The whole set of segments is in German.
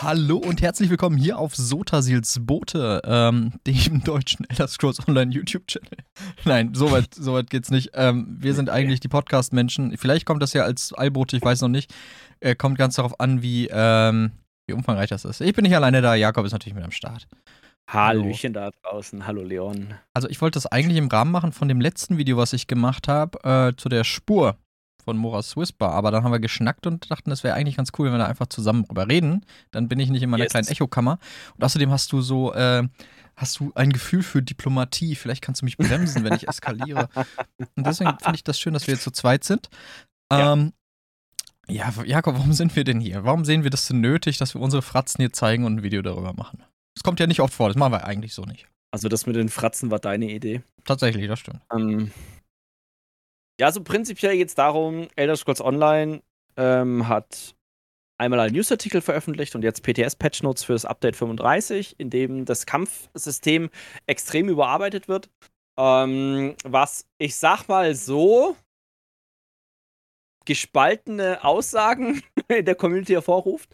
Hallo und herzlich willkommen hier auf Sotasils Boote, ähm, dem deutschen Elder Scrolls Online YouTube-Channel. Nein, soweit so weit geht's nicht. Ähm, wir sind eigentlich die Podcast-Menschen. Vielleicht kommt das ja als Eilbote, ich weiß noch nicht. Äh, kommt ganz darauf an, wie, ähm, wie umfangreich das ist. Ich bin nicht alleine da, Jakob ist natürlich mit am Start. Hallöchen da draußen. Hallo Leon. Also ich wollte das eigentlich im Rahmen machen von dem letzten Video, was ich gemacht habe, äh, zu der Spur von Moras Whisper, aber dann haben wir geschnackt und dachten, das wäre eigentlich ganz cool, wenn wir da einfach zusammen drüber reden. Dann bin ich nicht in meiner yes. kleinen Echokammer. Und außerdem hast du so, äh, hast du ein Gefühl für Diplomatie. Vielleicht kannst du mich bremsen, wenn ich eskaliere. Und deswegen finde ich das schön, dass wir jetzt zu zweit sind. Ja. Ähm, ja, Jakob, warum sind wir denn hier? Warum sehen wir das denn nötig, dass wir unsere Fratzen hier zeigen und ein Video darüber machen? Das kommt ja nicht oft vor, das machen wir eigentlich so nicht. Also das mit den Fratzen war deine Idee? Tatsächlich, das stimmt. Ähm, ja, also prinzipiell geht es darum, Elder Scrolls Online ähm, hat einmal einen Newsartikel veröffentlicht und jetzt PTS-Patch Notes für das Update 35, in dem das Kampfsystem extrem überarbeitet wird. Ähm, was ich sag mal so gespaltene Aussagen in der Community hervorruft.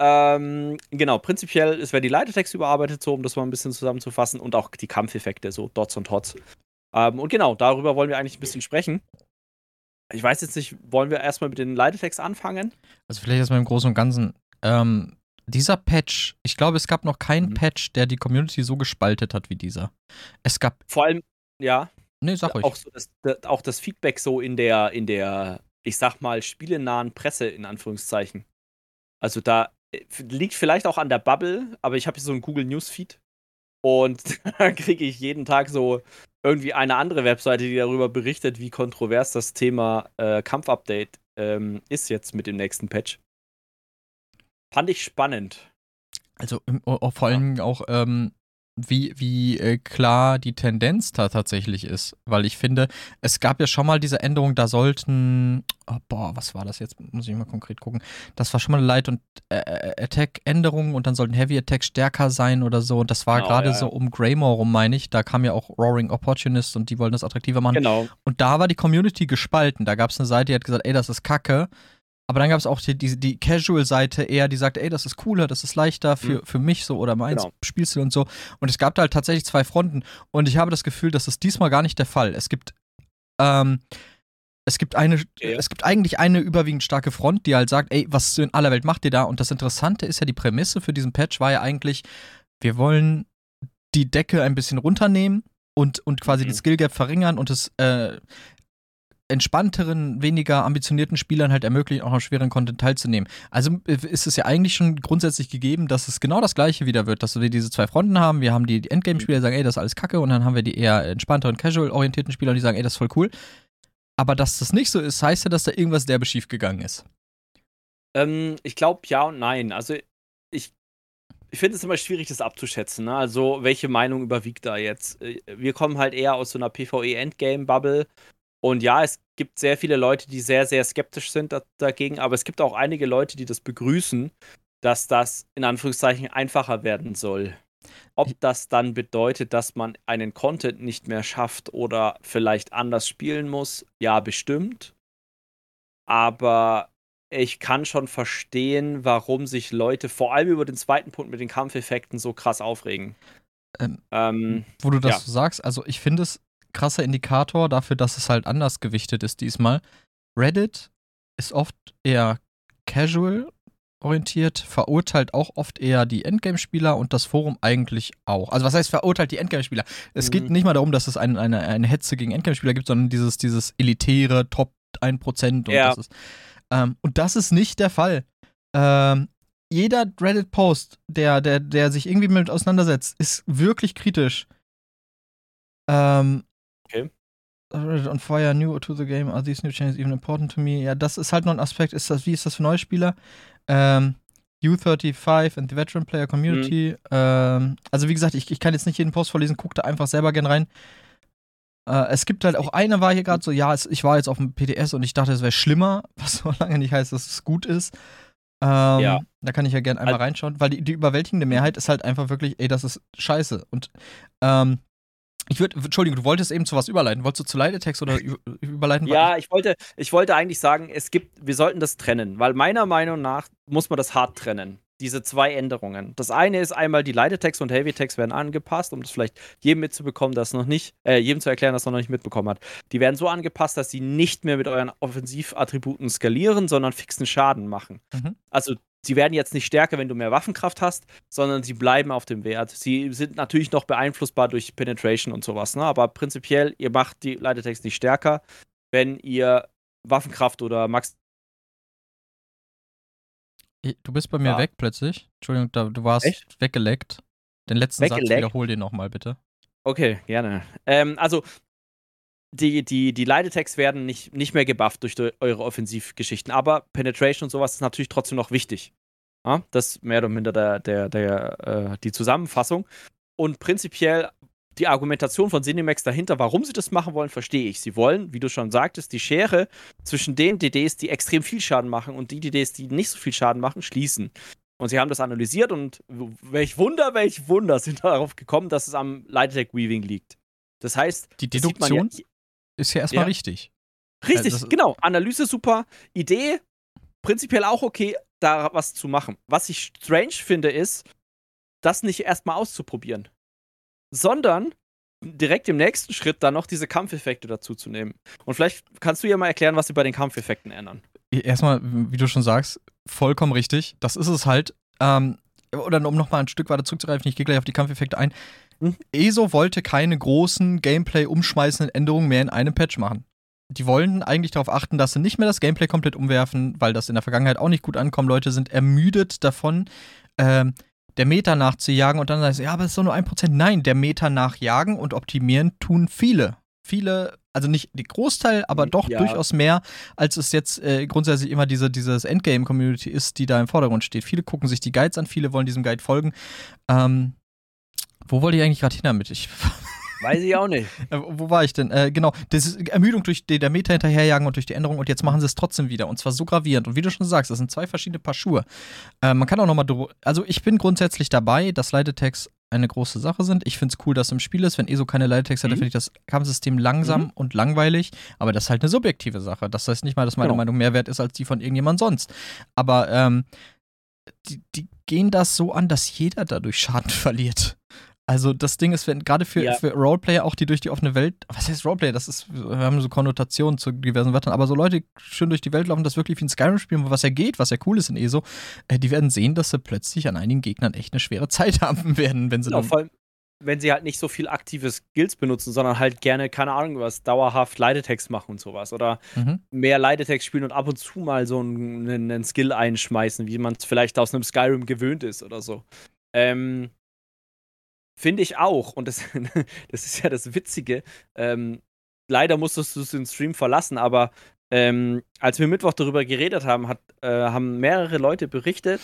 Ähm, genau, prinzipiell ist werden die Leitertexte überarbeitet, so um das mal ein bisschen zusammenzufassen und auch die Kampfeffekte, so Dots und Hots. Ähm, und genau, darüber wollen wir eigentlich ein bisschen sprechen. Ich weiß jetzt nicht, wollen wir erstmal mit den Leitetext anfangen? Also vielleicht erstmal im Großen und Ganzen. Ähm, dieser Patch, ich glaube, es gab noch keinen mhm. Patch, der die Community so gespaltet hat wie dieser. Es gab. Vor allem, ja. Nee, sag euch. Auch, so das, das, auch das Feedback so in der, in der, ich sag mal, spielenahen Presse, in Anführungszeichen. Also da äh, liegt vielleicht auch an der Bubble, aber ich habe hier so einen Google Newsfeed und da kriege ich jeden Tag so irgendwie eine andere Webseite, die darüber berichtet, wie kontrovers das Thema äh, Kampfupdate ähm, ist jetzt mit dem nächsten Patch. Fand ich spannend. Also vor allem ja. auch ähm, wie, wie äh, klar die Tendenz da tatsächlich ist. Weil ich finde, es gab ja schon mal diese Änderung, da sollten, oh, boah, was war das jetzt? Muss ich mal konkret gucken. Das war schon mal eine Light- und äh, äh Attack-Änderung und dann sollten Heavy Attack stärker sein oder so. Und das war genau, gerade ja, so um Greymore rum, meine ich. Da kam ja auch Roaring Opportunist und die wollten das attraktiver machen. Genau. Und da war die Community gespalten. Da gab es eine Seite, die hat gesagt, ey, das ist kacke. Aber dann gab es auch die, die, die Casual-Seite eher, die sagt, ey, das ist cooler, das ist leichter für, mhm. für mich so oder meins genau. Spielstil und so. Und es gab da halt tatsächlich zwei Fronten. Und ich habe das Gefühl, das ist diesmal gar nicht der Fall. Es gibt, ähm, es gibt eine, ja. es gibt eigentlich eine überwiegend starke Front, die halt sagt, ey, was in aller Welt macht ihr da? Und das Interessante ist ja, die Prämisse für diesen Patch war ja eigentlich, wir wollen die Decke ein bisschen runternehmen und, und quasi mhm. den Skill Gap verringern und es äh, entspannteren, weniger ambitionierten Spielern halt ermöglichen, auch am schweren Content teilzunehmen. Also äh, ist es ja eigentlich schon grundsätzlich gegeben, dass es genau das gleiche wieder wird, dass wir diese zwei Fronten haben. Wir haben die Endgame-Spieler, die sagen, ey, das ist alles kacke, und dann haben wir die eher entspannteren, casual-orientierten Spieler, die sagen, ey, das ist voll cool. Aber dass das nicht so ist, heißt ja, dass da irgendwas derbe schief gegangen ist. Ähm, ich glaube ja und nein. Also ich ich finde es immer schwierig, das abzuschätzen. Ne? Also, welche Meinung überwiegt da jetzt? Äh, wir kommen halt eher aus so einer PvE-Endgame-Bubble und ja, es gibt sehr viele Leute, die sehr, sehr skeptisch sind da dagegen, aber es gibt auch einige Leute, die das begrüßen, dass das in Anführungszeichen einfacher werden soll. Ob das dann bedeutet, dass man einen Content nicht mehr schafft oder vielleicht anders spielen muss, ja, bestimmt. Aber ich kann schon verstehen, warum sich Leute vor allem über den zweiten Punkt mit den Kampfeffekten so krass aufregen. Ähm, ähm, wo du das ja. so sagst, also ich finde es krasser Indikator dafür, dass es halt anders gewichtet ist diesmal. Reddit ist oft eher casual orientiert, verurteilt auch oft eher die Endgame-Spieler und das Forum eigentlich auch. Also was heißt verurteilt die Endgame-Spieler? Es mhm. geht nicht mal darum, dass es ein, eine, eine Hetze gegen Endgame-Spieler gibt, sondern dieses, dieses elitäre Top 1% und, ja. das ist, ähm, und das ist nicht der Fall. Ähm, jeder Reddit-Post, der, der, der sich irgendwie mit auseinandersetzt, ist wirklich kritisch. Ähm. On Fire, new to the game, are these new changes even important to me? Ja, das ist halt noch ein Aspekt. Ist das, wie ist das für Neuspieler? Ähm, U35 and the Veteran Player Community. Mhm. Ähm, also, wie gesagt, ich, ich kann jetzt nicht jeden Post vorlesen, guck da einfach selber gern rein. Äh, es gibt halt auch eine war hier gerade so, ja, es, ich war jetzt auf dem PTS und ich dachte, es wäre schlimmer, was so lange nicht heißt, dass es gut ist. Ähm, ja. Da kann ich ja gerne einmal also, reinschauen, weil die, die überwältigende Mehrheit ist halt einfach wirklich, ey, das ist scheiße. Und ähm, ich würde, Entschuldigung, du wolltest eben zu was überleiten. Wolltest du zu Leitetext oder überleiten? Ja, ich wollte, ich wollte eigentlich sagen, es gibt, wir sollten das trennen, weil meiner Meinung nach muss man das hart trennen. diese zwei Änderungen. Das eine ist einmal, die Leitetext und Heavy-Text werden angepasst, um das vielleicht jedem mitzubekommen, das noch nicht, äh, jedem zu erklären, das noch nicht mitbekommen hat. Die werden so angepasst, dass sie nicht mehr mit euren Offensivattributen skalieren, sondern fixen Schaden machen. Mhm. Also sie werden jetzt nicht stärker, wenn du mehr Waffenkraft hast, sondern sie bleiben auf dem Wert. Sie sind natürlich noch beeinflussbar durch Penetration und sowas, ne? aber prinzipiell, ihr macht die Leitetext nicht stärker, wenn ihr Waffenkraft oder Max Du bist bei mir ja. weg plötzlich. Entschuldigung, da, du warst Echt? weggeleckt. Den letzten weggeleckt? Satz wiederhol den nochmal, bitte. Okay, gerne. Ähm, also, die, die, die Leitetext werden nicht, nicht mehr gebufft durch eure Offensivgeschichten, aber Penetration und sowas ist natürlich trotzdem noch wichtig. Ja, das ist mehr oder minder der, der, der, äh, die Zusammenfassung. Und prinzipiell die Argumentation von Cinemax dahinter, warum sie das machen wollen, verstehe ich. Sie wollen, wie du schon sagtest, die Schere zwischen den DDs, die extrem viel Schaden machen und die DDs, die nicht so viel Schaden machen, schließen. Und sie haben das analysiert und welch Wunder, welch Wunder sind darauf gekommen, dass es am Light Attack Weaving liegt. Das heißt, die Deduktion ja, ist ja erstmal ja. richtig. Richtig, also genau. Analyse super, Idee prinzipiell auch okay, da was zu machen. Was ich strange finde, ist, das nicht erstmal auszuprobieren sondern direkt im nächsten Schritt dann noch diese Kampfeffekte dazu zu nehmen. Und vielleicht kannst du ja mal erklären, was sie bei den Kampfeffekten ändern. Erstmal, wie du schon sagst, vollkommen richtig. Das ist es halt. Ähm, oder um nochmal ein Stück weiter zurückzugreifen, ich gehe gleich auf die Kampfeffekte ein. Mhm. ESO wollte keine großen Gameplay-umschmeißenden Änderungen mehr in einem Patch machen. Die wollen eigentlich darauf achten, dass sie nicht mehr das Gameplay komplett umwerfen, weil das in der Vergangenheit auch nicht gut ankommt. Leute sind ermüdet davon, ähm, der Meta nachzujagen und dann sagst du, ja, aber es ist doch nur ein Prozent. Nein, der Meta nachjagen und optimieren tun viele. Viele, also nicht die Großteil, aber doch ja. durchaus mehr, als es jetzt äh, grundsätzlich immer diese dieses Endgame-Community ist, die da im Vordergrund steht. Viele gucken sich die Guides an, viele wollen diesem Guide folgen. Ähm, wo wollte ich eigentlich gerade hin damit? Ich Weiß ich auch nicht. Äh, wo war ich denn? Äh, genau, das ist Ermüdung durch die, der Meta hinterherjagen und durch die Änderung und jetzt machen sie es trotzdem wieder und zwar so gravierend. Und wie du schon sagst, das sind zwei verschiedene Paar Schuhe. Äh, man kann auch nochmal, also ich bin grundsätzlich dabei, dass Leitetext eine große Sache sind. Ich finde es cool, dass es im Spiel ist. Wenn ESO keine Leitetext mhm. hat, finde ich das Kampfsystem langsam mhm. und langweilig. Aber das ist halt eine subjektive Sache. Das heißt nicht mal, dass meine genau. Meinung mehr wert ist als die von irgendjemand sonst. Aber ähm, die, die gehen das so an, dass jeder dadurch Schaden verliert. Also das Ding ist, wenn gerade für, ja. für Roleplayer auch, die durch die offene Welt, was heißt Roleplayer? Das ist, wir haben so Konnotationen zu diversen Wörtern, aber so Leute schön durch die Welt laufen, das wirklich wie ein Skyrim spielen, was ja geht, was ja cool ist in ESO, äh, die werden sehen, dass sie plötzlich an einigen Gegnern echt eine schwere Zeit haben werden, wenn sie vor allem, wenn sie halt nicht so viel aktive Skills benutzen, sondern halt gerne, keine Ahnung, was dauerhaft Leitetext machen und sowas. Oder mhm. mehr Leitetext spielen und ab und zu mal so einen, einen Skill einschmeißen, wie man es vielleicht aus einem Skyrim gewöhnt ist oder so. Ähm, Finde ich auch. Und das, das ist ja das Witzige. Ähm, leider musstest du den Stream verlassen, aber ähm, als wir Mittwoch darüber geredet haben, hat, äh, haben mehrere Leute berichtet,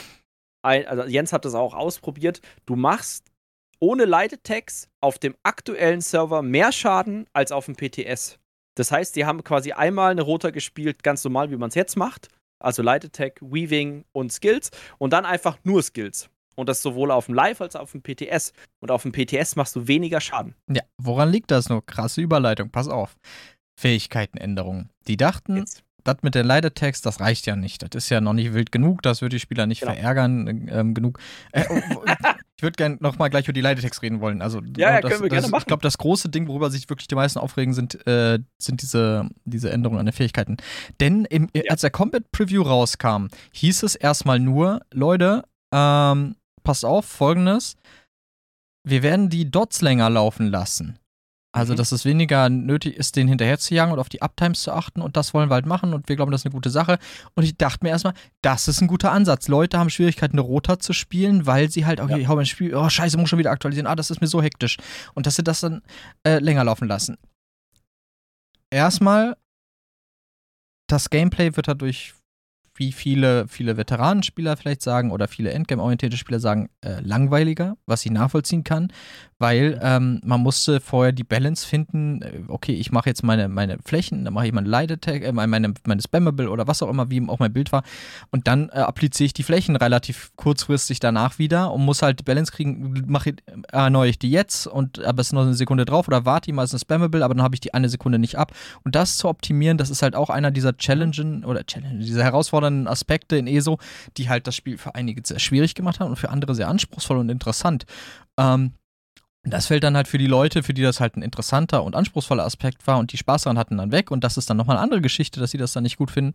ein, also Jens hat das auch ausprobiert, du machst ohne Leitetext auf dem aktuellen Server mehr Schaden als auf dem PTS. Das heißt, die haben quasi einmal eine Roter gespielt, ganz normal, wie man es jetzt macht. Also Leitetech, Weaving und Skills und dann einfach nur Skills. Und das sowohl auf dem Live als auch auf dem PTS. Und auf dem PTS machst du weniger Schaden. Ja, woran liegt das nur? Krasse Überleitung, pass auf. Fähigkeitenänderungen. Die dachten, Jetzt. das mit der Leitetext, das reicht ja nicht. Das ist ja noch nicht wild genug, das würde die Spieler nicht genau. verärgern ähm, genug. Äh, oh, oh, ich würde gerne nochmal gleich über die Leitetext reden wollen. Also, ja, ja das, können wir das, gerne machen. Ich glaube, das große Ding, worüber sich wirklich die meisten aufregen, sind, äh, sind diese, diese Änderungen an den Fähigkeiten. Denn im, ja. als der Combat Preview rauskam, hieß es erstmal nur, Leute, ähm, passt auf, folgendes. Wir werden die Dots länger laufen lassen. Also, mhm. dass es weniger nötig ist, den hinterher zu jagen und auf die Uptimes zu achten. Und das wollen wir halt machen. Und wir glauben, das ist eine gute Sache. Und ich dachte mir erstmal, das ist ein guter Ansatz. Leute haben Schwierigkeiten, eine Rota zu spielen, weil sie halt, okay, ja. ich hau mein Spiel, oh, scheiße, muss schon wieder aktualisieren. Ah, das ist mir so hektisch. Und dass sie das dann äh, länger laufen lassen. Erstmal, das Gameplay wird dadurch wie viele, viele Veteranenspieler vielleicht sagen oder viele Endgame-orientierte Spieler sagen, äh, langweiliger, was ich nachvollziehen kann, weil ähm, man musste vorher die Balance finden, äh, okay, ich mache jetzt meine, meine Flächen, dann mache ich meine Light Attack, äh, meine, meine Spammable oder was auch immer, wie auch mein Bild war und dann äh, appliziere ich die Flächen relativ kurzfristig danach wieder und muss halt die Balance kriegen, mache erneuere ich die jetzt und aber es ist noch eine Sekunde drauf oder warte ich mal, es ist eine Spammable, aber dann habe ich die eine Sekunde nicht ab und das zu optimieren, das ist halt auch einer dieser Challenges oder Challenge, dieser Herausforderungen anderen Aspekte in ESO, die halt das Spiel für einige sehr schwierig gemacht haben und für andere sehr anspruchsvoll und interessant. Ähm, das fällt dann halt für die Leute, für die das halt ein interessanter und anspruchsvoller Aspekt war und die Spaß daran hatten, dann weg. Und das ist dann nochmal eine andere Geschichte, dass sie das dann nicht gut finden.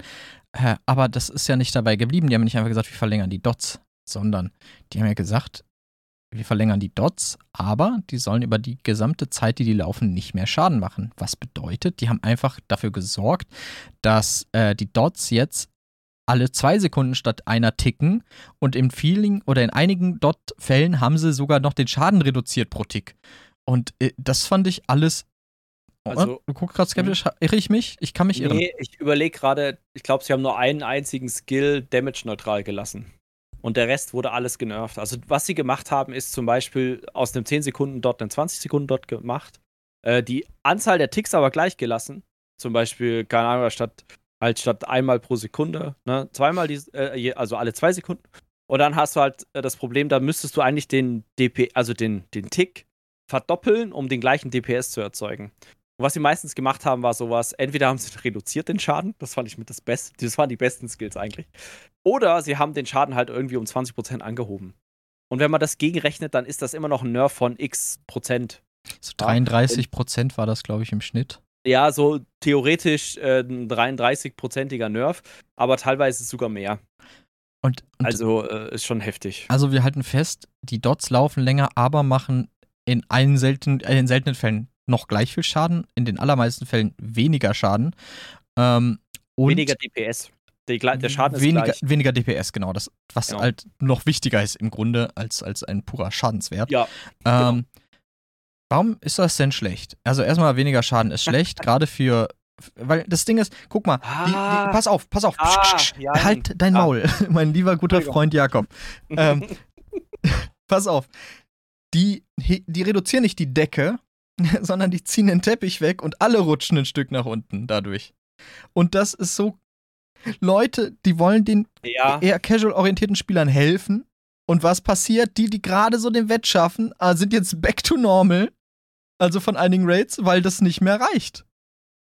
Äh, aber das ist ja nicht dabei geblieben. Die haben nicht einfach gesagt, wir verlängern die Dots, sondern die haben ja gesagt, wir verlängern die Dots, aber die sollen über die gesamte Zeit, die die laufen, nicht mehr Schaden machen. Was bedeutet, die haben einfach dafür gesorgt, dass äh, die Dots jetzt alle zwei Sekunden statt einer ticken und im Feeling oder in einigen Dot-Fällen haben sie sogar noch den Schaden reduziert pro Tick. Und äh, das fand ich alles. Oh, also, du guckst gerade skeptisch, irre ich mich? Ich kann mich nee, irren. Nee, ich überlege gerade, ich glaube, sie haben nur einen einzigen Skill damage-neutral gelassen. Und der Rest wurde alles genervt. Also, was sie gemacht haben, ist zum Beispiel aus einem 10-Sekunden-Dot einen 20-Sekunden-Dot gemacht. Äh, die Anzahl der Ticks aber gleich gelassen. Zum Beispiel, keine Ahnung, statt halt statt einmal pro Sekunde, ne, zweimal, die, äh, also alle zwei Sekunden. Und dann hast du halt äh, das Problem, da müsstest du eigentlich den DP, also den, den Tick verdoppeln, um den gleichen DPS zu erzeugen. Und was sie meistens gemacht haben, war sowas, entweder haben sie reduziert den Schaden, das fand ich mit das Beste, das waren die besten Skills eigentlich. Oder sie haben den Schaden halt irgendwie um 20% angehoben. Und wenn man das gegenrechnet, dann ist das immer noch ein Nerf von x Prozent. So 33 Prozent war das, glaube ich, im Schnitt ja, so theoretisch äh, ein 33-prozentiger Nerf, aber teilweise sogar mehr. Und, und also äh, ist schon heftig. Also wir halten fest, die Dots laufen länger, aber machen in allen selten, äh, in seltenen Fällen noch gleich viel Schaden, in den allermeisten Fällen weniger Schaden. Ähm, weniger DPS. Der, der Schaden weniger, ist gleich. Weniger DPS, genau. Das, was genau. halt noch wichtiger ist im Grunde als, als ein purer Schadenswert. Ja. Ähm, genau. Warum ist das denn schlecht? Also erstmal weniger Schaden ist schlecht, gerade für weil das Ding ist, guck mal, ah, die, die, ah. pass auf, pass auf, ah, psch, psch, ja, halt dein ah. Maul, mein lieber guter Freund Jakob. ähm, pass auf, die, die reduzieren nicht die Decke, sondern die ziehen den Teppich weg und alle rutschen ein Stück nach unten dadurch. Und das ist so, Leute, die wollen den ja. eher casual orientierten Spielern helfen. Und was passiert? Die, die gerade so den Wett schaffen, sind jetzt back to normal also von einigen Raids, weil das nicht mehr reicht.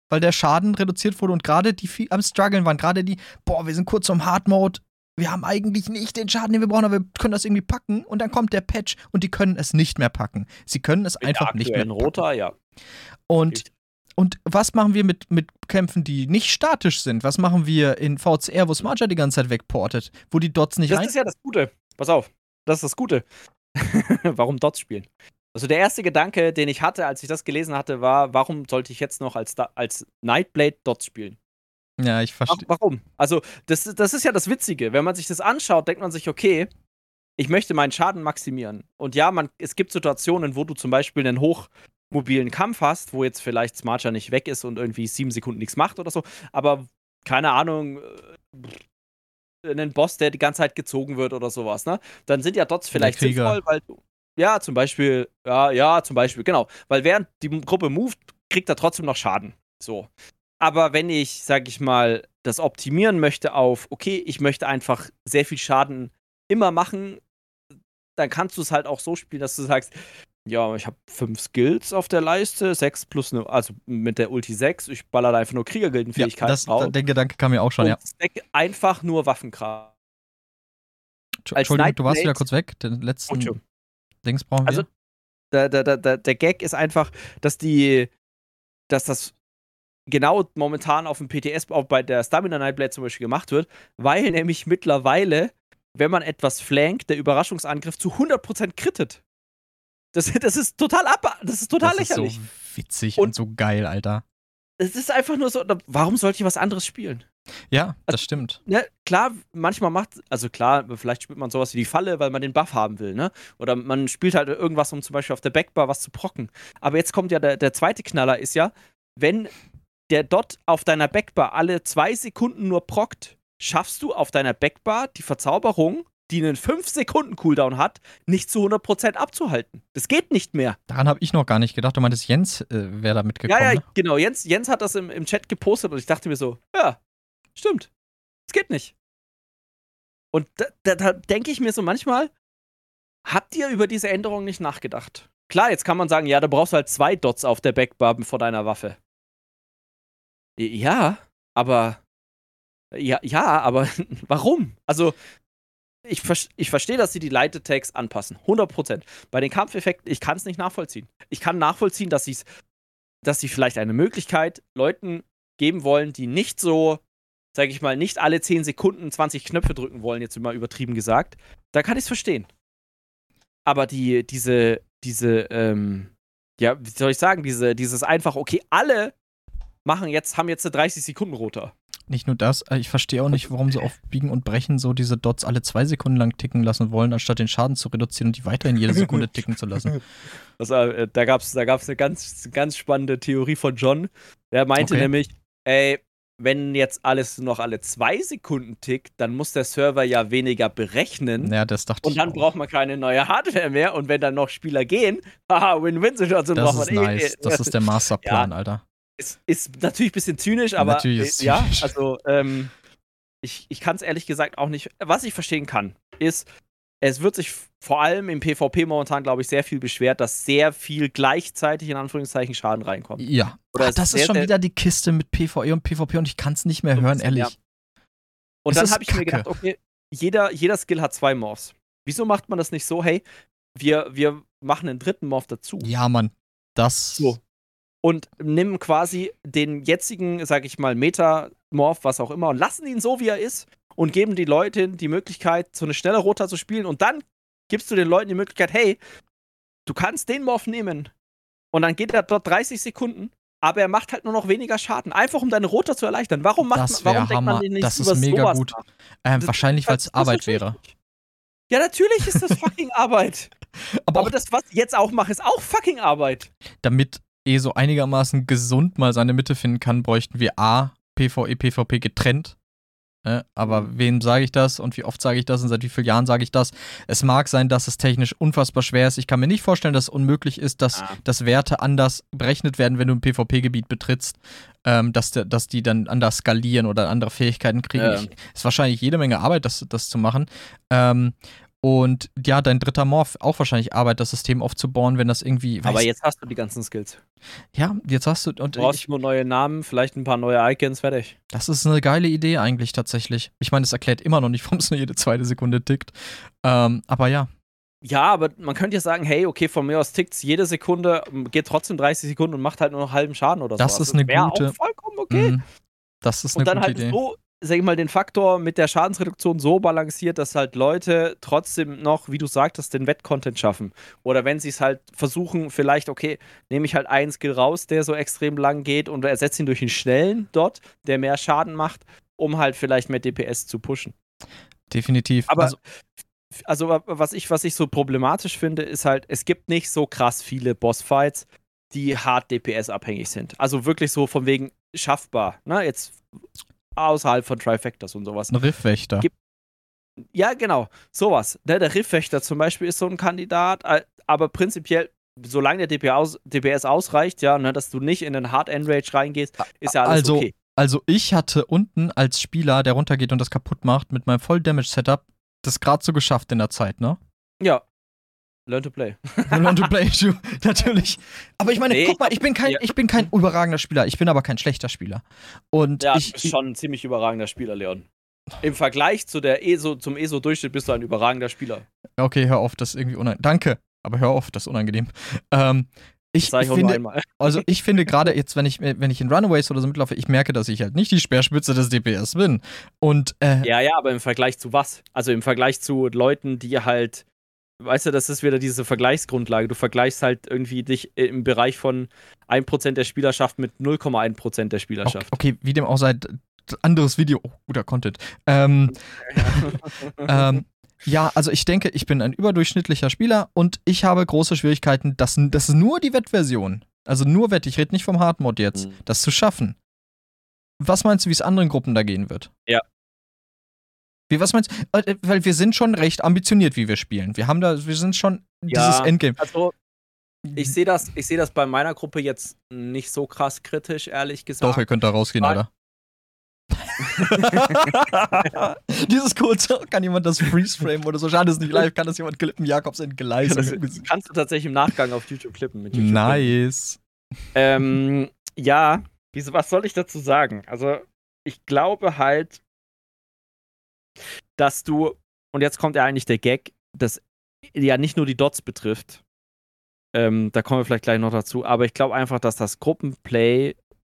Weil der Schaden reduziert wurde und gerade die am struggeln waren, gerade die, boah, wir sind kurz zum Hard Mode, wir haben eigentlich nicht den Schaden, den wir brauchen, aber wir können das irgendwie packen und dann kommt der Patch und die können es nicht mehr packen. Sie können es In einfach nicht mehr. Packen. roter, ja. Und und was machen wir mit, mit Kämpfen, die nicht statisch sind? Was machen wir in VCR, wo Smartja die ganze Zeit wegportet, wo die Dots nicht Das ist ja das Gute. Pass auf, das ist das Gute. Warum Dots spielen? Also der erste Gedanke, den ich hatte, als ich das gelesen hatte, war, warum sollte ich jetzt noch als, als Nightblade Dots spielen? Ja, ich verstehe. Warum? Also, das, das ist ja das Witzige. Wenn man sich das anschaut, denkt man sich, okay, ich möchte meinen Schaden maximieren. Und ja, man, es gibt Situationen, wo du zum Beispiel einen hochmobilen Kampf hast, wo jetzt vielleicht Smarcher nicht weg ist und irgendwie sieben Sekunden nichts macht oder so, aber keine Ahnung, äh, einen Boss, der die ganze Zeit gezogen wird oder sowas, ne? Dann sind ja Dots vielleicht sinnvoll, weil du, ja, zum Beispiel, ja, ja, zum Beispiel, genau. Weil während die Gruppe moved, kriegt er trotzdem noch Schaden. So. Aber wenn ich, sag ich mal, das optimieren möchte auf, okay, ich möchte einfach sehr viel Schaden immer machen, dann kannst du es halt auch so spielen, dass du sagst, ja, ich habe fünf Skills auf der Leiste, sechs plus eine, also mit der Ulti sechs, ich baller da einfach nur Kriegergildenfähigkeiten ja, das, drauf. Der Gedanke kam mir auch schon, ja. einfach nur Waffenkram. Entschuldigung, du warst wieder kurz weg. Den letzten, oh, Dings brauchen wir. Also, der, der, der, der Gag ist einfach, dass die, dass das genau momentan auf dem PTS, auch bei der Stamina Nightblade zum Beispiel gemacht wird, weil nämlich mittlerweile, wenn man etwas flankt, der Überraschungsangriff zu 100% krittet. Das, das ist total ab, das ist total das lächerlich. Ist so witzig und, und so geil, Alter. Es ist einfach nur so, warum sollte ich was anderes spielen? Ja, das also, stimmt. Ja, klar, manchmal macht, also klar, vielleicht spielt man sowas wie die Falle, weil man den Buff haben will, ne? Oder man spielt halt irgendwas, um zum Beispiel auf der Backbar was zu procken. Aber jetzt kommt ja der, der zweite Knaller, ist ja, wenn der Dot auf deiner Backbar alle zwei Sekunden nur prockt, schaffst du auf deiner Backbar die Verzauberung, die einen 5 Sekunden Cooldown hat, nicht zu 100% abzuhalten. Das geht nicht mehr. Daran habe ich noch gar nicht gedacht. Du meintest, Jens äh, wäre da mitgekommen. Ja, ja, ne? genau. Jens, Jens hat das im, im Chat gepostet und ich dachte mir so, ja, Stimmt. Es geht nicht. Und da, da, da denke ich mir so manchmal, habt ihr über diese Änderung nicht nachgedacht? Klar, jetzt kann man sagen, ja, da brauchst du halt zwei Dots auf der Backbar vor deiner Waffe. Ja, aber Ja, ja, aber warum? Also, ich, ich verstehe, dass sie die Light-Attacks anpassen. 100%. Bei den Kampfeffekten, ich kann es nicht nachvollziehen. Ich kann nachvollziehen, dass, dass sie vielleicht eine Möglichkeit Leuten geben wollen, die nicht so, sage ich mal, nicht alle 10 Sekunden 20 Knöpfe drücken wollen, jetzt mal übertrieben gesagt. Da kann ich es verstehen. Aber die, diese, diese, ähm, ja, wie soll ich sagen, diese, dieses einfach, okay, alle machen jetzt, haben jetzt eine 30 Sekunden Roter. Nicht nur das, äh, ich verstehe auch nicht, warum sie auf Biegen und Brechen so diese Dots alle zwei Sekunden lang ticken lassen wollen, anstatt den Schaden zu reduzieren und die weiterhin jede Sekunde ticken zu lassen. Also, äh, da gab es da gab's eine ganz, ganz spannende Theorie von John. Der meinte okay. nämlich, ey, wenn jetzt alles noch alle zwei Sekunden tickt, dann muss der Server ja weniger berechnen. Ja, das dachte Und dann ich braucht man keine neue Hardware mehr. Und wenn dann noch Spieler gehen, haha, Win-Win-Situation braucht man ist eh. Nice. Das ist der Masterplan, ja, Alter. Ist, ist natürlich ein bisschen zynisch, aber natürlich ist äh, ja, also ähm, ich, ich kann es ehrlich gesagt auch nicht. Was ich verstehen kann, ist, es wird sich vor allem im PvP momentan, glaube ich, sehr viel beschwert, dass sehr viel gleichzeitig in Anführungszeichen Schaden reinkommt. Ja. Oder Ach, das sehr, ist schon wieder die Kiste mit PvE und PvP und ich kann es nicht mehr hören, ehrlich. Ja. Und es dann habe ich mir gedacht, okay, jeder, jeder Skill hat zwei Morphs. Wieso macht man das nicht so, hey, wir, wir machen einen dritten Morph dazu? Ja, Mann. Das. So. Und nehmen quasi den jetzigen, sag ich mal, Meta-Morph, was auch immer, und lassen ihn so, wie er ist und geben die Leute die Möglichkeit, so eine schnelle Rota zu spielen. Und dann gibst du den Leuten die Möglichkeit, hey, du kannst den Morph nehmen. Und dann geht er dort 30 Sekunden, aber er macht halt nur noch weniger Schaden. Einfach um deine Rota zu erleichtern. Warum macht das man, warum denkt man nicht Das ist mega gut. Ähm, das, wahrscheinlich, weil es Arbeit wäre. Ja, natürlich ist das fucking Arbeit. aber, aber das, was ich jetzt auch mache, ist auch fucking Arbeit. Damit eh so einigermaßen gesund mal seine Mitte finden kann, bräuchten wir A, PvE, PvP getrennt Ne? Aber mhm. wem sage ich das und wie oft sage ich das und seit wie vielen Jahren sage ich das? Es mag sein, dass es technisch unfassbar schwer ist. Ich kann mir nicht vorstellen, dass es unmöglich ist, dass, ja. dass Werte anders berechnet werden, wenn du ein PvP-Gebiet betrittst, ähm, dass, de, dass die dann anders skalieren oder andere Fähigkeiten kriegen. Ja. Ich, ist wahrscheinlich jede Menge Arbeit, das, das zu machen. Ähm, und ja, dein dritter Morph auch wahrscheinlich Arbeit, das System aufzubauen, wenn das irgendwie. Aber jetzt hast du die ganzen Skills. Ja, jetzt hast du. Und du brauchst ich, nur neue Namen, vielleicht ein paar neue Icons, fertig. Das ist eine geile Idee eigentlich tatsächlich. Ich meine, es erklärt immer noch nicht, warum es nur jede zweite Sekunde tickt. Ähm, aber ja. Ja, aber man könnte ja sagen, hey, okay, von mir aus tickt es jede Sekunde, geht trotzdem 30 Sekunden und macht halt nur noch halben Schaden oder so. Das ist eine gute. Auch vollkommen okay. Mm, das ist eine und dann gute halt Idee. so sag ich mal, den Faktor mit der Schadensreduktion so balanciert, dass halt Leute trotzdem noch, wie du sagtest, den Wettcontent schaffen. Oder wenn sie es halt versuchen, vielleicht, okay, nehme ich halt einen Skill raus, der so extrem lang geht und ersetze ihn durch einen schnellen dort, der mehr Schaden macht, um halt vielleicht mehr DPS zu pushen. Definitiv. Aber also, also was ich, was ich so problematisch finde, ist halt, es gibt nicht so krass viele Bossfights, die hart DPS abhängig sind. Also wirklich so von wegen schaffbar. Ne? Jetzt außerhalb von Trifectas und sowas. Ein Riffwächter. ja, genau, sowas. Der, der Riffwächter zum Beispiel ist so ein Kandidat, aber prinzipiell, solange der DPS ausreicht, ja, ne, dass du nicht in den Hard Enrage reingehst, ist ja alles also, okay. Also ich hatte unten als Spieler, der runtergeht und das kaputt macht, mit meinem Voll-Damage-Setup, das gerade so geschafft in der Zeit, ne? Ja, Learn to play. Learn to play, natürlich. Aber ich meine, nee, guck mal, ich bin kein, ja. ich bin kein überragender Spieler. Ich bin aber kein schlechter Spieler. Und ja, ich, du bist schon ein ziemlich überragender Spieler, Leon. Im Vergleich zu der ESO, zum ESO-Durchschnitt bist du ein überragender Spieler. Okay, hör auf, das ist irgendwie unangenehm. Danke, aber hör auf, das ist unangenehm. Ähm, ich, ich finde, also ich finde gerade jetzt, wenn ich, wenn ich in Runaways oder so mitlaufe, ich merke, dass ich halt nicht die Speerspitze des DPS bin. Und, äh, ja, ja, aber im Vergleich zu was? Also im Vergleich zu Leuten, die halt weißt du, das ist wieder diese Vergleichsgrundlage. Du vergleichst halt irgendwie dich im Bereich von 1% der Spielerschaft mit 0,1% der Spielerschaft. Okay, okay, wie dem auch sei, anderes Video, oh, guter Content. Ähm, ähm, ja, also ich denke, ich bin ein überdurchschnittlicher Spieler und ich habe große Schwierigkeiten, das, das ist nur die Wettversion, also nur Wett, ich rede nicht vom Hardmod jetzt, mhm. das zu schaffen. Was meinst du, wie es anderen Gruppen da gehen wird? Ja, wie, was meinst du? Äh, weil wir sind schon recht ambitioniert, wie wir spielen. Wir haben da, wir sind schon ja, dieses Endgame. Also, ich sehe das, ich sehe das bei meiner Gruppe jetzt nicht so krass kritisch, ehrlich gesagt. Doch, ihr könnt da rausgehen, Alter. Dieses kurze, kann jemand das Freeze-Frame oder so? Schade, ist nicht live, kann das jemand klippen? Jakobs Entgleisung. Das kannst du tatsächlich im Nachgang auf YouTube klippen. YouTube nice. Ähm, ja, was soll ich dazu sagen? Also, ich glaube halt, dass du, und jetzt kommt ja eigentlich der Gag, dass ja nicht nur die Dots betrifft. Ähm, da kommen wir vielleicht gleich noch dazu, aber ich glaube einfach, dass das Gruppenplay,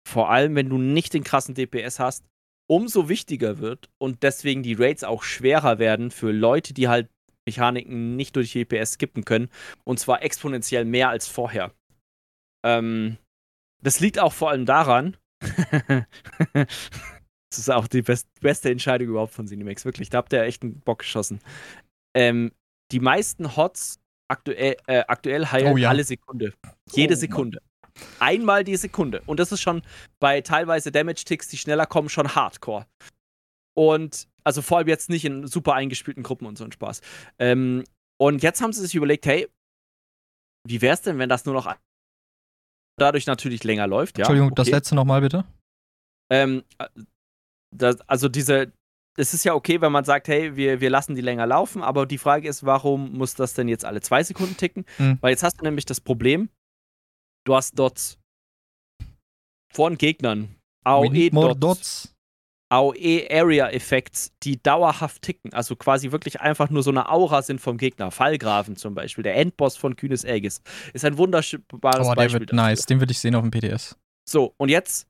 vor allem wenn du nicht den krassen DPS hast, umso wichtiger wird und deswegen die Raids auch schwerer werden für Leute, die halt Mechaniken nicht durch DPS skippen können. Und zwar exponentiell mehr als vorher. Ähm, das liegt auch vor allem daran, das ist auch die best beste Entscheidung überhaupt von Cinemax, wirklich. Da habt ihr echt einen Bock geschossen. Ähm, die meisten Hots aktuell, äh, aktuell heilen oh, ja. alle Sekunde. Jede oh, Sekunde. Einmal die Sekunde. Und das ist schon bei teilweise Damage-Ticks, die schneller kommen, schon hardcore. Und also vor allem jetzt nicht in super eingespielten Gruppen und so ein Spaß. Ähm, und jetzt haben sie sich überlegt, hey, wie wäre es denn, wenn das nur noch dadurch natürlich länger läuft. Ja, Entschuldigung, okay. das letzte nochmal bitte. Ähm, das, also diese, es ist ja okay, wenn man sagt, hey, wir, wir lassen die länger laufen, aber die Frage ist, warum muss das denn jetzt alle zwei Sekunden ticken? Mhm. Weil jetzt hast du nämlich das Problem, du hast Dots von Gegnern. AOE-Dots. Dots. AOE-Area-Effects, die dauerhaft ticken, also quasi wirklich einfach nur so eine Aura sind vom Gegner. Fallgrafen zum Beispiel, der Endboss von Kühnes Aegis, ist ein wunderbares oh, Beispiel. Der wird nice, den würde ich sehen auf dem PTS. So, und jetzt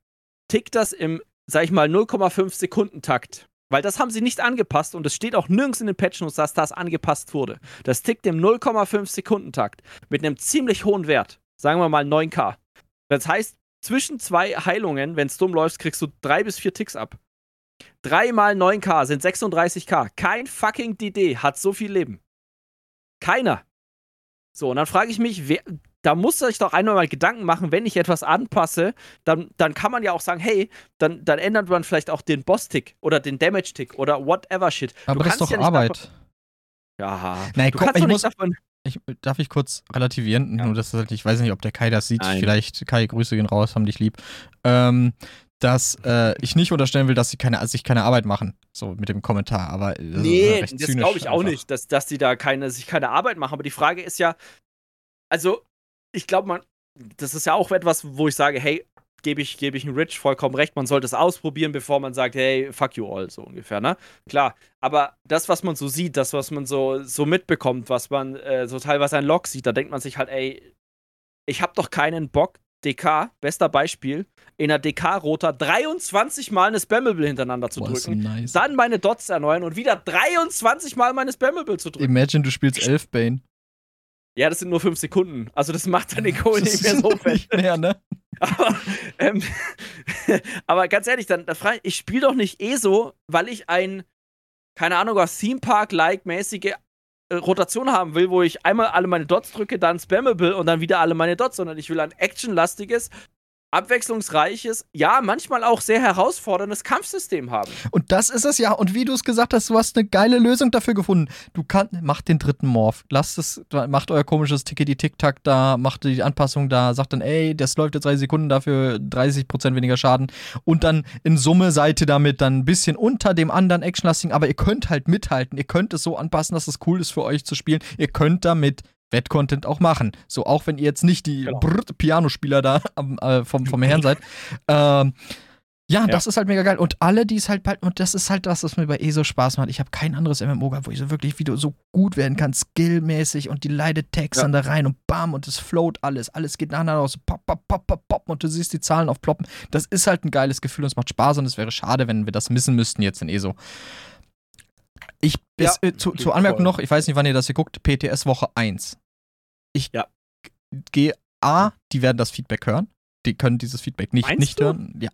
tickt das im, sag ich mal, 0,5 Sekunden Takt. Weil das haben sie nicht angepasst und es steht auch nirgends in den Patch Notes, dass das angepasst wurde. Das tickt im 0,5 Sekunden Takt mit einem ziemlich hohen Wert. Sagen wir mal 9K. Das heißt, zwischen zwei Heilungen, wenn es dumm läuft, kriegst du drei bis vier Ticks ab. 3 mal 9K sind 36K. Kein fucking DD hat so viel Leben. Keiner. So, und dann frage ich mich, wer, da muss sich doch einmal mal Gedanken machen, wenn ich etwas anpasse, dann, dann kann man ja auch sagen, hey, dann, dann ändert man vielleicht auch den Boss-Tick oder den Damage-Tick oder whatever shit. Aber das ist doch ja Arbeit. ja, Nein, du komm, kannst ich muss, davon ich, darf ich kurz relativieren? Ja. Nur das halt, ich weiß nicht, ob der Kai das sieht. Nein. Vielleicht, Kai, Grüße gehen raus, haben dich lieb. Ähm, dass äh, ich nicht unterstellen will, dass sie keine, sich keine Arbeit machen, so mit dem Kommentar. Aber das nee, das glaube ich auch einfach. nicht, dass, dass die da keine, sich keine Arbeit machen. Aber die Frage ist ja, also ich glaube, man, das ist ja auch etwas, wo ich sage, hey, gebe ich, geb ich einen Rich vollkommen recht, man sollte es ausprobieren, bevor man sagt, hey, fuck you all, so ungefähr, ne? Klar, aber das, was man so sieht, das, was man so, so mitbekommt, was man äh, so teilweise ein Log sieht, da denkt man sich halt, ey, ich habe doch keinen Bock, DK, bester Beispiel, in der DK-Roter 23 Mal eine Spammable hintereinander zu Boah, drücken. Nice. Dann meine Dots erneuern und wieder 23 Mal meine Spammable zu drücken. Imagine, du spielst 11 Bane. Ja, das sind nur 5 Sekunden. Also das macht deine Kohle nicht mehr so fett. mehr, ne? Aber, ähm, aber ganz ehrlich, dann, dann frage ich, ich spiele doch nicht eh so, weil ich ein, keine Ahnung, was Theme Park-like mäßige äh, Rotation haben will, wo ich einmal alle meine Dots drücke, dann spammable und dann wieder alle meine Dots, sondern ich will ein actionlastiges, abwechslungsreiches, ja, manchmal auch sehr herausforderndes Kampfsystem haben. Und das ist es ja. Und wie du es gesagt hast, du hast eine geile Lösung dafür gefunden. Du kannst, macht den dritten Morph. Lasst es, macht euer komisches Tickety-Tick-Tack da, macht die Anpassung da, sagt dann, ey, das läuft jetzt drei Sekunden dafür 30% weniger Schaden. Und dann in Summe seid ihr damit dann ein bisschen unter dem anderen Actionlastigen, aber ihr könnt halt mithalten. Ihr könnt es so anpassen, dass es cool ist für euch zu spielen. Ihr könnt damit Wettcontent auch machen. So, auch wenn ihr jetzt nicht die genau. Pianospieler da äh, vom, vom Herrn seid. Ähm, ja, ja, das ist halt mega geil. Und alle, die es halt bald, und das ist halt das, was mir bei ESO Spaß macht. Ich habe kein anderes MMO gehabt, wo ich so wirklich wieder so gut werden kann, skillmäßig und die leidet Tags ja. dann da rein und bam und es float alles. Alles geht nacheinander aus, pop, pop, pop, pop, pop und du siehst die Zahlen aufploppen. Das ist halt ein geiles Gefühl und es macht Spaß und es wäre schade, wenn wir das missen müssten jetzt in ESO. Ich, ja, äh, zu, zur Anmerkung noch, ich weiß nicht, wann ihr das hier guckt, PTS Woche 1. Ich ja. gehe A, die werden das Feedback hören. Die können dieses Feedback nicht, nicht hören. Ja.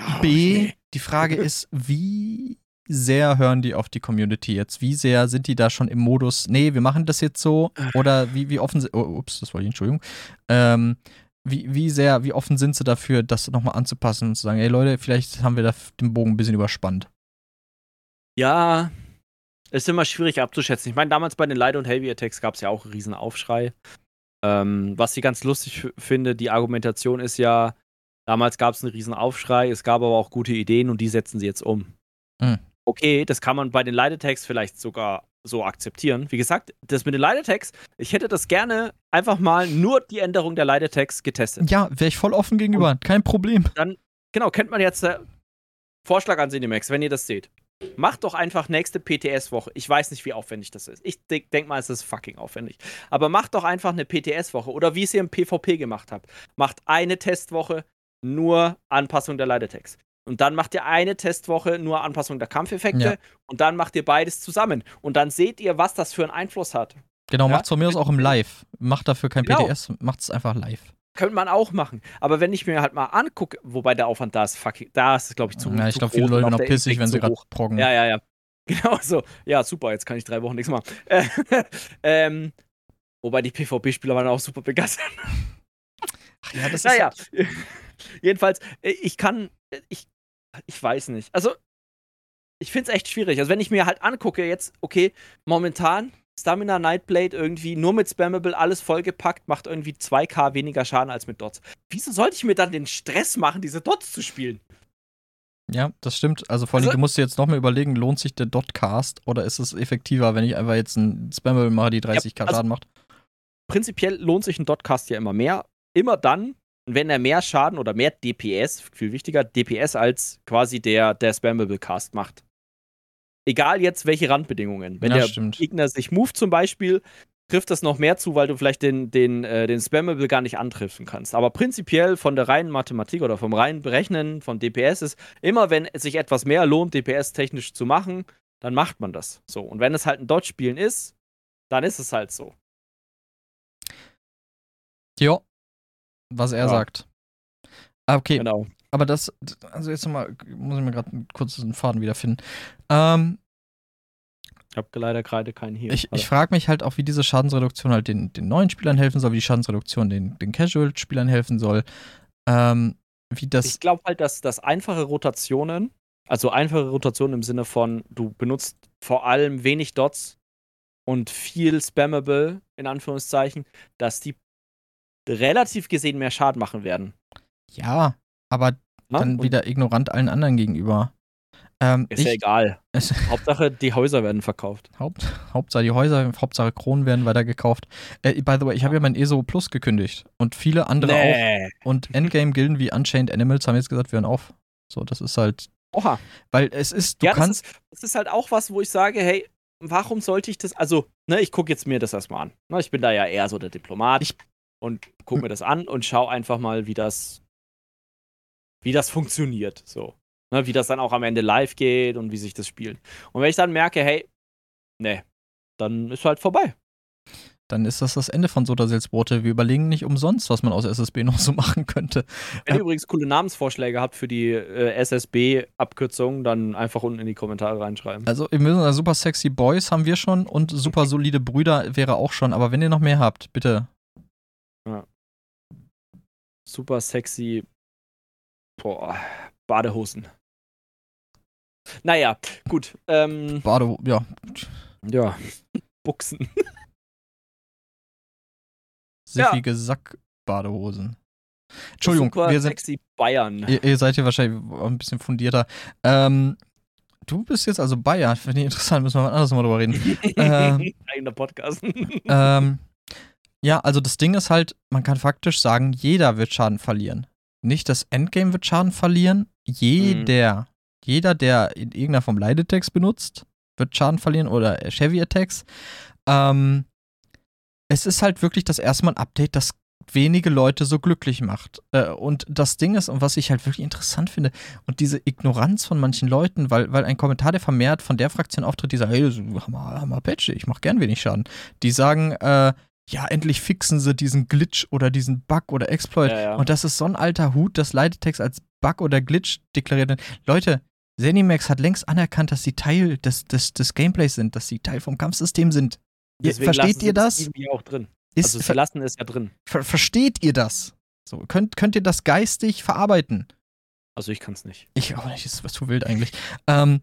Oh, B, nee. die Frage ist, wie sehr hören die auf die Community jetzt? Wie sehr sind die da schon im Modus, nee, wir machen das jetzt so? Oder wie, wie offen sind, oh, ups, das war die Entschuldigung. Ähm, wie, wie sehr, wie offen sind sie dafür, das nochmal anzupassen und zu sagen, ey Leute, vielleicht haben wir da den Bogen ein bisschen überspannt? Ja, ist immer schwierig abzuschätzen. Ich meine, damals bei den Light- und Heavy Attacks gab es ja auch einen riesen Aufschrei. Ähm, was ich ganz lustig finde, die Argumentation ist ja, damals gab es einen riesen Aufschrei, es gab aber auch gute Ideen und die setzen sie jetzt um. Mhm. Okay, das kann man bei den Light Attacks vielleicht sogar so akzeptieren. Wie gesagt, das mit den Light Attacks, ich hätte das gerne einfach mal nur die Änderung der Light Attacks getestet. Ja, wäre ich voll offen gegenüber, und kein Problem. Dann, genau, kennt man jetzt, äh, Vorschlag an Cinemax, wenn ihr das seht Macht doch einfach nächste PTS-Woche. Ich weiß nicht, wie aufwendig das ist. Ich denke denk mal, es ist fucking aufwendig. Aber macht doch einfach eine PTS-Woche. Oder wie es ihr im PvP gemacht habt. Macht eine Testwoche nur Anpassung der Leitetext. Und dann macht ihr eine Testwoche nur Anpassung der Kampfeffekte. Ja. Und dann macht ihr beides zusammen. Und dann seht ihr, was das für einen Einfluss hat. Genau, ja? macht es von mir aus auch im Live. Macht dafür kein genau. PTS, macht es einfach live. Könnte man auch machen. Aber wenn ich mir halt mal angucke, wobei der Aufwand da ist, fuck, da ist es, glaube ich, zu. Ja, ich glaube, viele Leute sind auch pissig, wenn sie gerade proggen. Ja, ja, ja. Genau so. Ja, super, jetzt kann ich drei Wochen nichts machen. ähm, wobei die PvP-Spieler waren auch super begeistert. Ach ja, das ist. Naja. Halt Jedenfalls, äh, ich kann. Äh, ich, ich weiß nicht. Also, ich finde es echt schwierig. Also, wenn ich mir halt angucke, jetzt, okay, momentan Stamina Nightblade irgendwie nur mit Spammable alles vollgepackt, macht irgendwie 2k weniger Schaden als mit Dots. Wieso sollte ich mir dann den Stress machen, diese Dots zu spielen? Ja, das stimmt. Also vor allem, also, du musst dir jetzt nochmal überlegen, lohnt sich der Dotcast oder ist es effektiver, wenn ich einfach jetzt ein Spammable mache, die 30k ja, also Schaden macht? Prinzipiell lohnt sich ein Dotcast ja immer mehr. Immer dann, wenn er mehr Schaden oder mehr DPS, viel wichtiger, DPS als quasi der, der Spammable Cast macht egal jetzt welche Randbedingungen. Wenn ja, der stimmt. Gegner sich move zum Beispiel, trifft das noch mehr zu, weil du vielleicht den, den, äh, den Spammable gar nicht antreffen kannst. Aber prinzipiell von der reinen Mathematik oder vom reinen Berechnen von DPS ist, immer wenn es sich etwas mehr lohnt, DPS technisch zu machen, dann macht man das. So. Und wenn es halt ein Dodge-Spielen ist, dann ist es halt so. Ja, was er ja. sagt. Ah, okay. Genau. Aber das, also jetzt nochmal, muss ich mir gerade kurz den Faden wiederfinden. Ähm, ich habe leider gerade keinen hier. Ich, ich frage mich halt auch, wie diese Schadensreduktion halt den, den neuen Spielern helfen soll, wie die Schadensreduktion den, den Casual-Spielern helfen soll. Ähm, wie das. Ich glaube halt, dass, dass einfache Rotationen, also einfache Rotationen im Sinne von, du benutzt vor allem wenig Dots und viel Spammable, in Anführungszeichen, dass die relativ gesehen mehr Schaden machen werden. Ja, aber na, dann wieder ignorant allen anderen gegenüber. Ähm, ist ich, ja egal. Hauptsache, die Häuser werden verkauft. Haupt, Hauptsache die Häuser, Hauptsache Kronen werden weiter gekauft. Äh, by the way, ich habe ja mein ESO Plus gekündigt. Und viele andere nee. auch. Und Endgame-Gilden wie Unchained Animals haben jetzt gesagt, wir hören auf. So, das ist halt. Oha. Weil es ist, du ja, kannst. Das ist, das ist halt auch was, wo ich sage, hey, warum sollte ich das. Also, ne, ich gucke jetzt mir das erstmal an. Ne, ich bin da ja eher so der Diplomat. Ich, und gucke mir das an und schaue einfach mal, wie das wie das funktioniert. So. Ne, wie das dann auch am Ende live geht und wie sich das spielt. Und wenn ich dann merke, hey, ne, dann ist halt vorbei. Dann ist das das Ende von Soda Salzbrote. Wir überlegen nicht umsonst, was man aus SSB noch so machen könnte. Wenn ihr übrigens coole Namensvorschläge habt für die äh, SSB-Abkürzung, dann einfach unten in die Kommentare reinschreiben. Also, wir müssen super sexy Boys haben wir schon und super solide Brüder wäre auch schon. Aber wenn ihr noch mehr habt, bitte. Ja. Super sexy Boah, Badehosen. Naja, gut. Ähm, Bade, ja. Ja, Buchsen. Siffige ja. Sackbadehosen. Entschuldigung, Super wir sind. Sexy Bayern. Ihr, ihr, seid hier wahrscheinlich ein bisschen fundierter. Ähm, du bist jetzt also Bayern. Finde ich interessant, müssen wir mal anders mal drüber reden. ähm, Eigener Podcast. ähm, ja, also das Ding ist halt, man kann faktisch sagen, jeder wird Schaden verlieren nicht das Endgame wird Schaden verlieren. Jeder, mhm. jeder, der in irgendeiner Form Leidetext benutzt, wird Schaden verlieren oder Chevy Attacks. Ähm, es ist halt wirklich das erste Mal ein Update, das wenige Leute so glücklich macht. Äh, und das Ding ist, und was ich halt wirklich interessant finde, und diese Ignoranz von manchen Leuten, weil, weil ein Kommentar, der vermehrt von der Fraktion auftritt, die sagt, hey, hammer, hammer Patch, ich mach gern wenig Schaden. Die sagen, äh, ja, endlich fixen sie diesen Glitch oder diesen Bug oder Exploit. Ja, ja. Und das ist so ein alter Hut, dass Leitetext als Bug oder Glitch deklariert wird. Leute, Zenimax hat längst anerkannt, dass sie Teil des, des, des Gameplays sind, dass sie Teil vom Kampfsystem sind. Deswegen versteht ihr das? Irgendwie auch drin. Ist, also sie lassen es ja drin. Ver versteht ihr das? So, könnt, könnt ihr das geistig verarbeiten? Also ich kann es nicht. Ich auch nicht, das ist was zu wild eigentlich. ähm,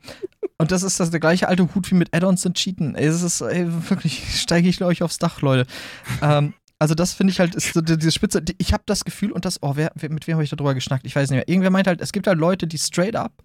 und das ist das der gleiche alte Hut wie mit Add-ons und Cheaten. Ey, es ist ey, wirklich, steige ich euch aufs Dach, Leute. ähm, also das finde ich halt, ist so diese Spitze. Ich habe das Gefühl und das, oh, wer, wer mit wem habe ich darüber geschnackt? Ich weiß nicht mehr. Irgendwer meint halt, es gibt halt Leute, die straight up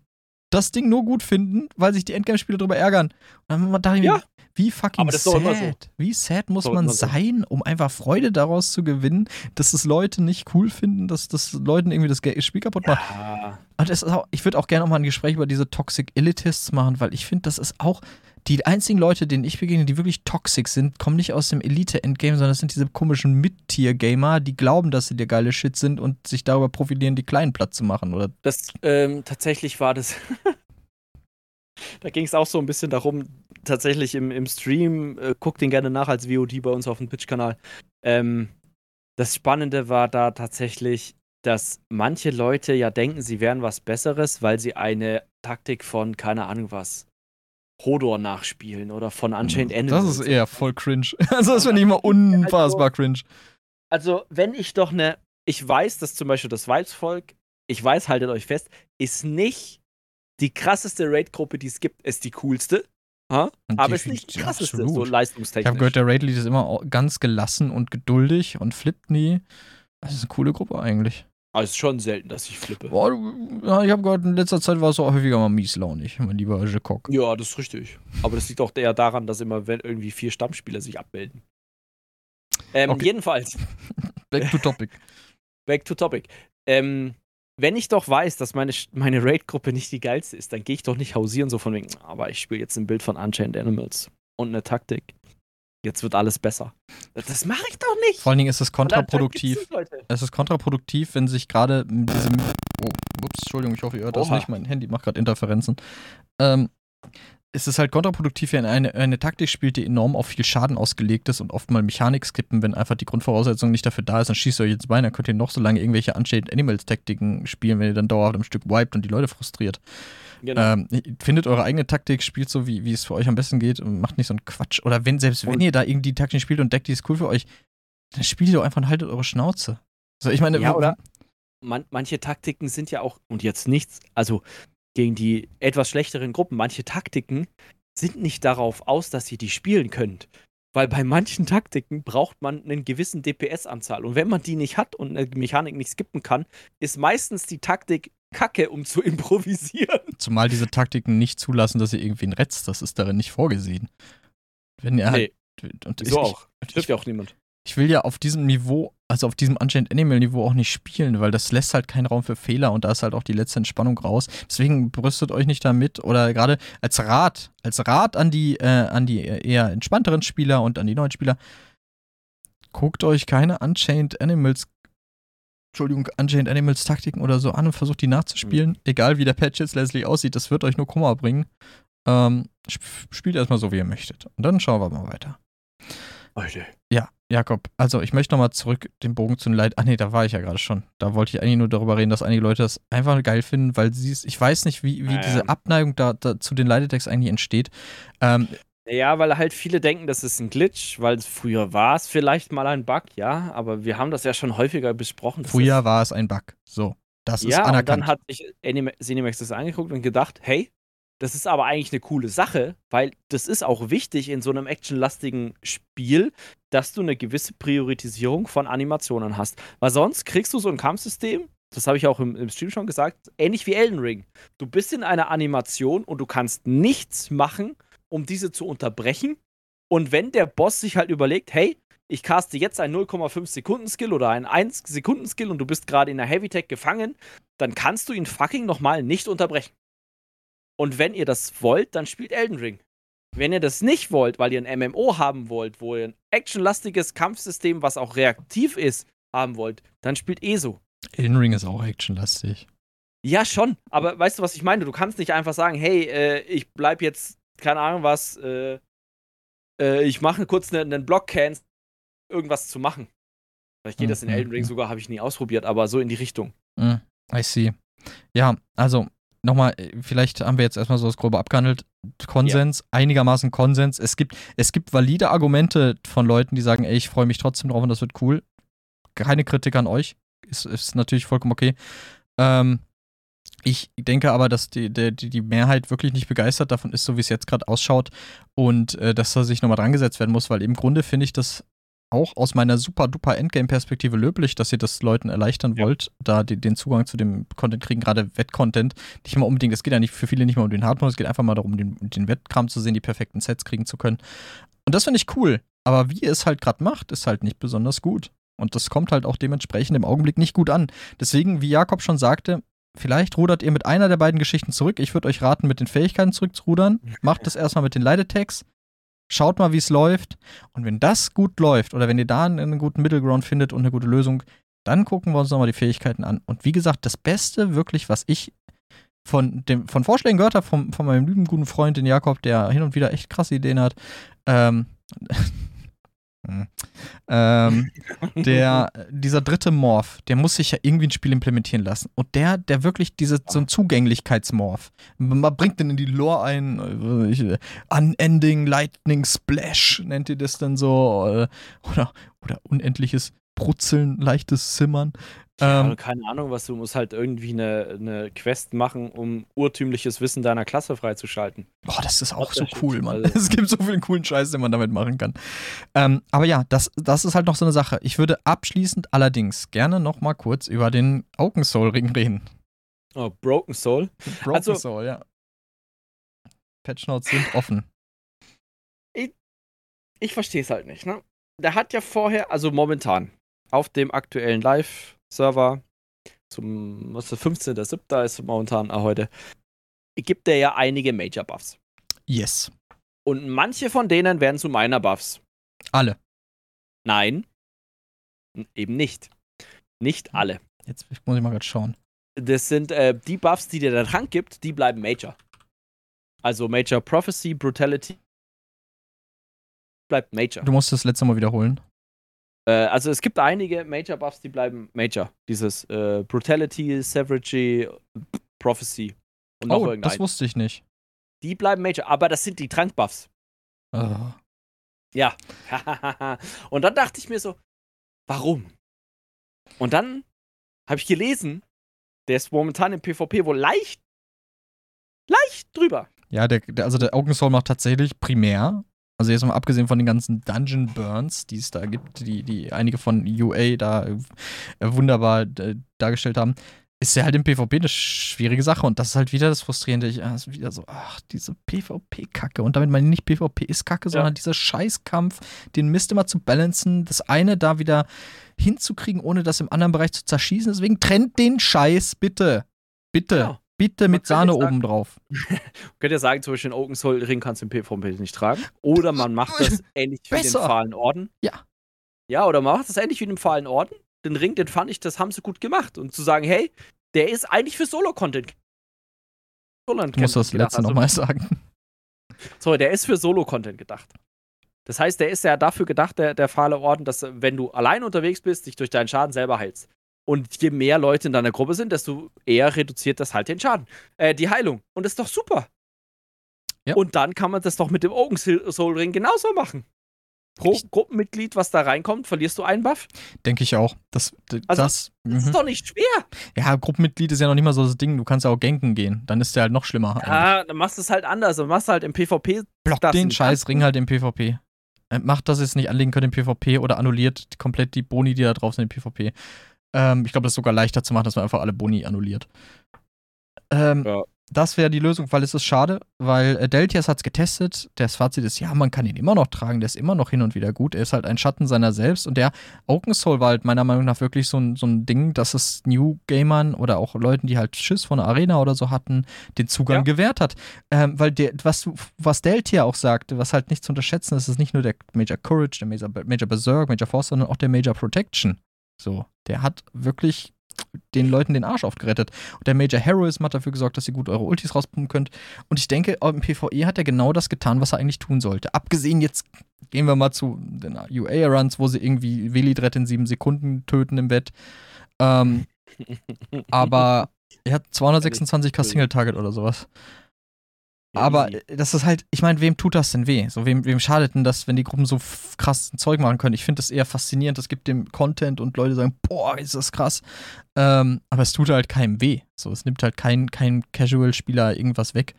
das Ding nur gut finden, weil sich die Endgame-Spieler darüber ärgern. Und dann dachte ich ja. mir, wie fucking sad, so. wie sad muss man sein, um einfach Freude daraus zu gewinnen, dass es Leute nicht cool finden, dass das Leuten irgendwie das Spiel kaputt macht. Ja. Und das auch, ich würde auch gerne noch mal ein Gespräch über diese Toxic Elitists machen, weil ich finde, das ist auch die einzigen Leute, denen ich begegne, die wirklich toxisch sind, kommen nicht aus dem Elite-Endgame, sondern das sind diese komischen Mid-Tier-Gamer, die glauben, dass sie der geile Shit sind und sich darüber profilieren, die Kleinen platt zu machen, oder? Das, ähm, tatsächlich war das. da ging es auch so ein bisschen darum, tatsächlich im, im Stream, äh, guckt den gerne nach als VOD bei uns auf dem Twitch-Kanal. Ähm, das Spannende war da tatsächlich, dass manche Leute ja denken, sie wären was Besseres, weil sie eine Taktik von, keine Ahnung was, Hodor nachspielen oder von Unchained Animals. Das ist eher voll cringe. Also das finde ich immer unfassbar cringe. Also, wenn ich doch eine, ich weiß, dass zum Beispiel das Weibsvolk, ich weiß, haltet euch fest, ist nicht die krasseste Raid-Gruppe, die es gibt, ist die coolste. Ha? Aber es ist nicht die krasseste, absolut. so leistungstechnisch. Ich habe gehört, der Raid-Lead ist immer ganz gelassen und geduldig und flippt nie. Das ist eine coole Gruppe eigentlich. Aber es ist schon selten, dass ich flippe. Boah, ja, ich habe gehört, in letzter Zeit war es auch häufiger mal mieslaunig, mein lieber Jekok. Ja, das ist richtig. Aber das liegt auch eher daran, dass immer wenn irgendwie vier Stammspieler sich abmelden. Ähm, okay. Jedenfalls. Back to topic. Back to topic. Ähm, wenn ich doch weiß, dass meine, meine Raid-Gruppe nicht die geilste ist, dann gehe ich doch nicht hausieren, so von wegen, aber ich spiele jetzt ein Bild von Unchained Animals und eine Taktik jetzt wird alles besser. Das mache ich doch nicht. Vor allen Dingen ist es kontraproduktiv. Es ist kontraproduktiv, wenn sich gerade diese. Oh, ups, Entschuldigung, ich hoffe, ihr hört Oha. das nicht. Mein Handy macht gerade Interferenzen. Ähm, es ist halt kontraproduktiv, wenn eine, eine Taktik spielt, die enorm auf viel Schaden ausgelegt ist und oft mal Mechanik skippen, wenn einfach die Grundvoraussetzung nicht dafür da ist, dann schießt ihr euch ins Bein, dann könnt ihr noch so lange irgendwelche Unchained Animals Taktiken spielen, wenn ihr dann dauerhaft am Stück wiped und die Leute frustriert. Genau. Ähm, findet eure eigene Taktik, spielt so, wie, wie es für euch am besten geht und macht nicht so einen Quatsch. Oder wenn, selbst und wenn ihr da irgendwie die Taktik spielt und deckt, die ist cool für euch, dann spielt ihr doch einfach und haltet eure Schnauze. Also ich meine, ja, oder man, manche Taktiken sind ja auch, und jetzt nichts, also gegen die etwas schlechteren Gruppen, manche Taktiken sind nicht darauf aus, dass ihr die spielen könnt. Weil bei manchen Taktiken braucht man einen gewissen DPS-Anzahl. Und wenn man die nicht hat und eine Mechanik nicht skippen kann, ist meistens die Taktik Kacke, um zu improvisieren. Zumal diese Taktiken nicht zulassen, dass ihr irgendwen retzt. Das ist darin nicht vorgesehen. Wenn ihr nee. halt. Und Wieso ich, auch? Trifft ja auch niemand. Ich will ja auf diesem Niveau, also auf diesem Unchained Animal Niveau auch nicht spielen, weil das lässt halt keinen Raum für Fehler und da ist halt auch die letzte Entspannung raus. Deswegen brüstet euch nicht damit oder gerade als Rat, als Rat an die, äh, an die eher entspannteren Spieler und an die neuen Spieler, guckt euch keine Unchained Animals Entschuldigung, Unchained Animals Taktiken oder so an und versucht die nachzuspielen. Mhm. Egal wie der Patch jetzt letztlich aussieht, das wird euch nur Kummer bringen. Ähm, sp spielt erstmal so, wie ihr möchtet. Und dann schauen wir mal weiter. Leute. Ja, Jakob, also ich möchte nochmal zurück den Bogen zu den Leid. Ah nee, da war ich ja gerade schon. Da wollte ich eigentlich nur darüber reden, dass einige Leute das einfach geil finden, weil sie es, ich weiß nicht, wie, wie naja. diese Abneigung da, da, zu den Leidetecks eigentlich entsteht. Ähm, ja, weil halt viele denken, das ist ein Glitch, weil früher war es vielleicht mal ein Bug, ja, aber wir haben das ja schon häufiger besprochen. Früher war es ein Bug, so. Das ist ja, anerkannt. und dann hat sich Cinemax das angeguckt und gedacht, hey, das ist aber eigentlich eine coole Sache, weil das ist auch wichtig in so einem actionlastigen Spiel, dass du eine gewisse Priorisierung von Animationen hast. Weil sonst kriegst du so ein Kampfsystem, das habe ich auch im, im, Stream schon gesagt, ähnlich wie Elden Ring. Du bist in einer Animation und du kannst nichts machen, um diese zu unterbrechen. Und wenn der Boss sich halt überlegt, hey, ich caste jetzt einen 0,5 Sekunden Skill oder einen 1 Sekunden Skill und du bist gerade in der Heavy Tech gefangen, dann kannst du ihn fucking nochmal nicht unterbrechen. Und wenn ihr das wollt, dann spielt Elden Ring. Wenn ihr das nicht wollt, weil ihr ein MMO haben wollt, wo ihr ein actionlastiges Kampfsystem, was auch reaktiv ist, haben wollt, dann spielt ESO. Elden Ring ist auch actionlastig. Ja, schon. Aber weißt du, was ich meine? Du kannst nicht einfach sagen, hey, äh, ich bleib jetzt keine Ahnung was, äh, äh, ich mache kurz einen, einen Block-Can, irgendwas zu machen. Vielleicht geht mhm. das in Elden Ring mhm. sogar, habe ich nie ausprobiert, aber so in die Richtung. Mhm. I see. Ja, also nochmal, äh, vielleicht haben wir jetzt erstmal so das Grobe abgehandelt. Konsens, ja. einigermaßen Konsens. Es gibt, es gibt valide Argumente von Leuten, die sagen, ey, ich freue mich trotzdem drauf und das wird cool. Keine Kritik an euch. Ist, ist natürlich vollkommen okay. Ähm, ich denke aber, dass die, die, die Mehrheit wirklich nicht begeistert davon ist, so wie es jetzt gerade ausschaut und äh, dass da sich nochmal dran gesetzt werden muss, weil im Grunde finde ich das auch aus meiner super duper Endgame-Perspektive löblich, dass ihr das Leuten erleichtern ja. wollt, da die, den Zugang zu dem Content kriegen, gerade Wettcontent. Nicht mal unbedingt, es geht ja nicht für viele nicht mal um den Hardmode, es geht einfach mal darum, den, den Wettkram zu sehen, die perfekten Sets kriegen zu können. Und das finde ich cool. Aber wie ihr es halt gerade macht, ist halt nicht besonders gut. Und das kommt halt auch dementsprechend im Augenblick nicht gut an. Deswegen, wie Jakob schon sagte, vielleicht rudert ihr mit einer der beiden Geschichten zurück. Ich würde euch raten, mit den Fähigkeiten zurückzurudern. Macht das erstmal mit den Leidetext. Schaut mal, wie es läuft. Und wenn das gut läuft oder wenn ihr da einen guten Middleground findet und eine gute Lösung, dann gucken wir uns nochmal die Fähigkeiten an. Und wie gesagt, das Beste wirklich, was ich von, dem, von Vorschlägen gehört habe, von, von meinem lieben guten Freund, den Jakob, der hin und wieder echt krasse Ideen hat, ähm, hm. Ähm, der, dieser dritte Morph, der muss sich ja irgendwie ein Spiel implementieren lassen. Und der, der wirklich diese, so ein Zugänglichkeitsmorph, man bringt den in die Lore ein, äh, ich, Unending Lightning Splash nennt ihr das dann so, äh, oder, oder unendliches Brutzeln, leichtes Zimmern. Ja, ähm, keine Ahnung, was du musst halt irgendwie eine, eine Quest machen, um urtümliches Wissen deiner Klasse freizuschalten. Boah, das ist auch so cool, Mann. Also. Es gibt so viel coolen Scheiß, den man damit machen kann. Ähm, aber ja, das, das ist halt noch so eine Sache. Ich würde abschließend allerdings gerne noch mal kurz über den Oaken Soul Ring reden. Oh, Broken Soul? Broken also, Soul, ja. Patch Notes sind offen. Ich, ich verstehe es halt nicht, ne? Der hat ja vorher, also momentan, auf dem aktuellen Live-Server zum, was ist 15.07. ist momentan auch heute, gibt er ja einige Major-Buffs. Yes. Und manche von denen werden zu meiner Buffs. Alle. Nein. Eben nicht. Nicht alle. Jetzt muss ich mal gerade schauen. Das sind äh, die Buffs, die dir der Trank gibt, die bleiben Major. Also Major Prophecy, Brutality bleibt Major. Du musst das letzte Mal wiederholen. Äh, also es gibt einige Major-Buffs, die bleiben Major. Dieses äh, Brutality, Savagery, Prophecy. Und oh, das wusste ich nicht. Die bleiben Major, aber das sind die Trank-Buffs. Oh. Ja. und dann dachte ich mir so, warum? Und dann habe ich gelesen, der ist momentan im PvP wohl leicht, leicht drüber. Ja, der, der also der Augen Soul macht tatsächlich primär also jetzt mal abgesehen von den ganzen Dungeon Burns, die es da gibt, die, die einige von UA da äh, wunderbar äh, dargestellt haben, ist ja halt im PvP eine schwierige Sache und das ist halt wieder das Frustrierende. Ich, also wieder so, ach, diese PvP-Kacke. Und damit meine ich nicht PvP ist Kacke, sondern ja. dieser Scheißkampf, den Mist immer zu balancen, das eine da wieder hinzukriegen, ohne das im anderen Bereich zu zerschießen. Deswegen trennt den Scheiß bitte. Bitte. Ja. Bitte mit Sahne oben drauf. könnt ihr sagen, zum Beispiel den Oaken Soul Ring kannst du im PvP nicht tragen. Oder man macht das ähnlich wie den Fahlen Orden. Ja. Ja, oder man macht das ähnlich wie den Fahlen Orden. Den Ring, den fand ich, das haben sie gut gemacht. Und zu sagen, hey, der ist eigentlich für Solo-Content. Solo du musst das letzte nochmal sagen. So, der ist für Solo-Content gedacht. Das heißt, der ist ja dafür gedacht, der, der fahle Orden, dass wenn du allein unterwegs bist, dich durch deinen Schaden selber heilst. Und je mehr Leute in deiner Gruppe sind, desto eher reduziert das halt den Schaden. Äh, die Heilung. Und das ist doch super. Ja. Und dann kann man das doch mit dem Ogen Soul Ring genauso machen. Pro ich Gruppenmitglied, was da reinkommt, verlierst du einen Buff? Denke ich auch. Das, also, das, das ist mhm. doch nicht schwer. Ja, Gruppenmitglied ist ja noch nicht mal so das Ding. Du kannst ja auch ganken gehen. Dann ist der halt noch schlimmer. Ja, dann machst du es halt anders. Dann machst du halt im PvP. Block den scheiß Ring halt im PvP. Äh, macht das jetzt nicht anlegen können im PvP oder annulliert komplett die Boni, die da drauf sind im PvP. Ähm, ich glaube, das ist sogar leichter zu machen, dass man einfach alle Boni annulliert. Ähm, ja. Das wäre die Lösung, weil es ist schade, weil äh, Deltias hat es getestet. Das Fazit ist, ja, man kann ihn immer noch tragen, der ist immer noch hin und wieder gut. Er ist halt ein Schatten seiner selbst und der Oaken Soul war halt meiner Meinung nach wirklich so ein, so ein Ding, dass es New Gamern oder auch Leuten, die halt Schiss von der Arena oder so hatten, den Zugang ja. gewährt hat. Ähm, weil der, was, was Deltia auch sagte, was halt nicht zu unterschätzen ist, ist nicht nur der Major Courage, der Major, Major Berserk, Major Force, sondern auch der Major Protection. So, der hat wirklich den Leuten den Arsch aufgerettet. Und der Major Heroism hat dafür gesorgt, dass ihr gut eure Ultis rauspumpen könnt. Und ich denke, im PvE hat er genau das getan, was er eigentlich tun sollte. Abgesehen jetzt, gehen wir mal zu den UA-Runs, wo sie irgendwie Velidret in sieben Sekunden töten im Bett. Ähm, aber er hat 226k Single-Target oder sowas. Aber das ist halt, ich meine, wem tut das denn weh? So, wem, wem schadet denn das, wenn die Gruppen so krass Zeug machen können? Ich finde das eher faszinierend. Es gibt dem Content und Leute sagen, boah, ist das krass. Ähm, aber es tut halt keinem weh. So, es nimmt halt kein, kein Casual-Spieler irgendwas weg.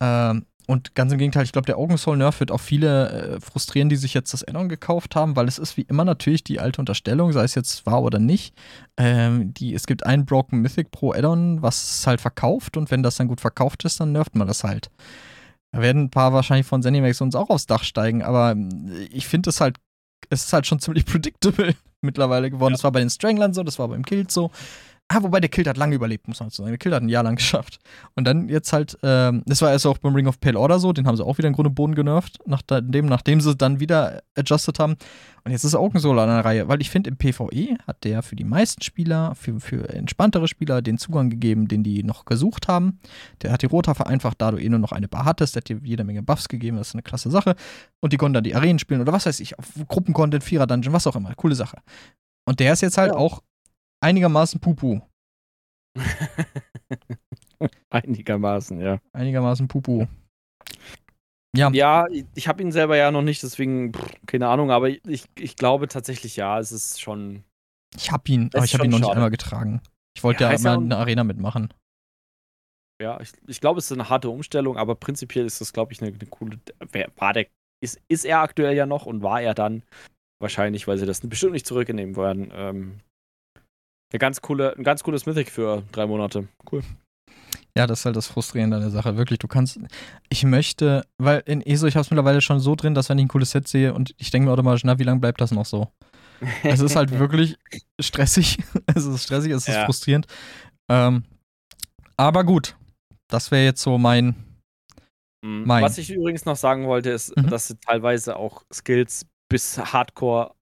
Ähm, und ganz im Gegenteil, ich glaube, der Augen Soul Nerf wird auch viele äh, frustrieren, die sich jetzt das Addon gekauft haben, weil es ist wie immer natürlich die alte Unterstellung, sei es jetzt wahr oder nicht. Ähm, die, es gibt ein Broken Mythic pro Addon, was es halt verkauft und wenn das dann gut verkauft ist, dann nervt man das halt. Da werden ein paar wahrscheinlich von Zenimax uns auch aufs Dach steigen, aber äh, ich finde es halt, es ist halt schon ziemlich predictable mittlerweile geworden. Ja. Das war bei den Stranglern so, das war beim Kill so. Ah, wobei der Kill hat lange überlebt, muss man so sagen. Der Kill hat ein Jahr lang geschafft. Und dann jetzt halt, ähm, das war erst auch beim Ring of Pale Order so, den haben sie auch wieder im Grunde Boden genervt, nachdem, nachdem sie dann wieder adjusted haben. Und jetzt ist Oaken Solo an der Reihe, weil ich finde, im PvE hat der für die meisten Spieler, für, für entspanntere Spieler, den Zugang gegeben, den die noch gesucht haben. Der hat die Rota vereinfacht, da du eh nur noch eine Bar hattest. Der hat dir jede Menge Buffs gegeben, das ist eine klasse Sache. Und die konnten dann die Arenen spielen oder was weiß ich, auf Gruppencontent, Vierer-Dungeon, was auch immer. Coole Sache. Und der ist jetzt halt ja. auch einigermaßen Pupu. einigermaßen, ja. Einigermaßen Pupu. Ja. Ja, ich habe ihn selber ja noch nicht, deswegen pff, keine Ahnung, aber ich, ich glaube tatsächlich ja, es ist schon. Ich habe ihn, aber ich habe ihn noch schade. nicht einmal getragen. Ich wollte ja, ja immer eine Arena mitmachen. Ja, ich, ich glaube, es ist eine harte Umstellung, aber prinzipiell ist das, glaube ich, eine, eine coole. War der, ist, ist er aktuell ja noch und war er dann wahrscheinlich, weil sie das bestimmt nicht zurücknehmen werden, ähm, eine ganz coole, ein ganz cooles Mythic für drei Monate. Cool. Ja, das ist halt das Frustrierende an der Sache. Wirklich, du kannst. Ich möchte, weil in ESO, ich habe es mittlerweile schon so drin, dass wenn ich ein cooles Set sehe und ich denke mir automatisch, na, wie lange bleibt das noch so? es ist halt wirklich stressig. es ist stressig, es ist ja. frustrierend. Ähm, aber gut, das wäre jetzt so mein, mhm. mein. Was ich übrigens noch sagen wollte, ist, mhm. dass sie teilweise auch Skills bis Hardcore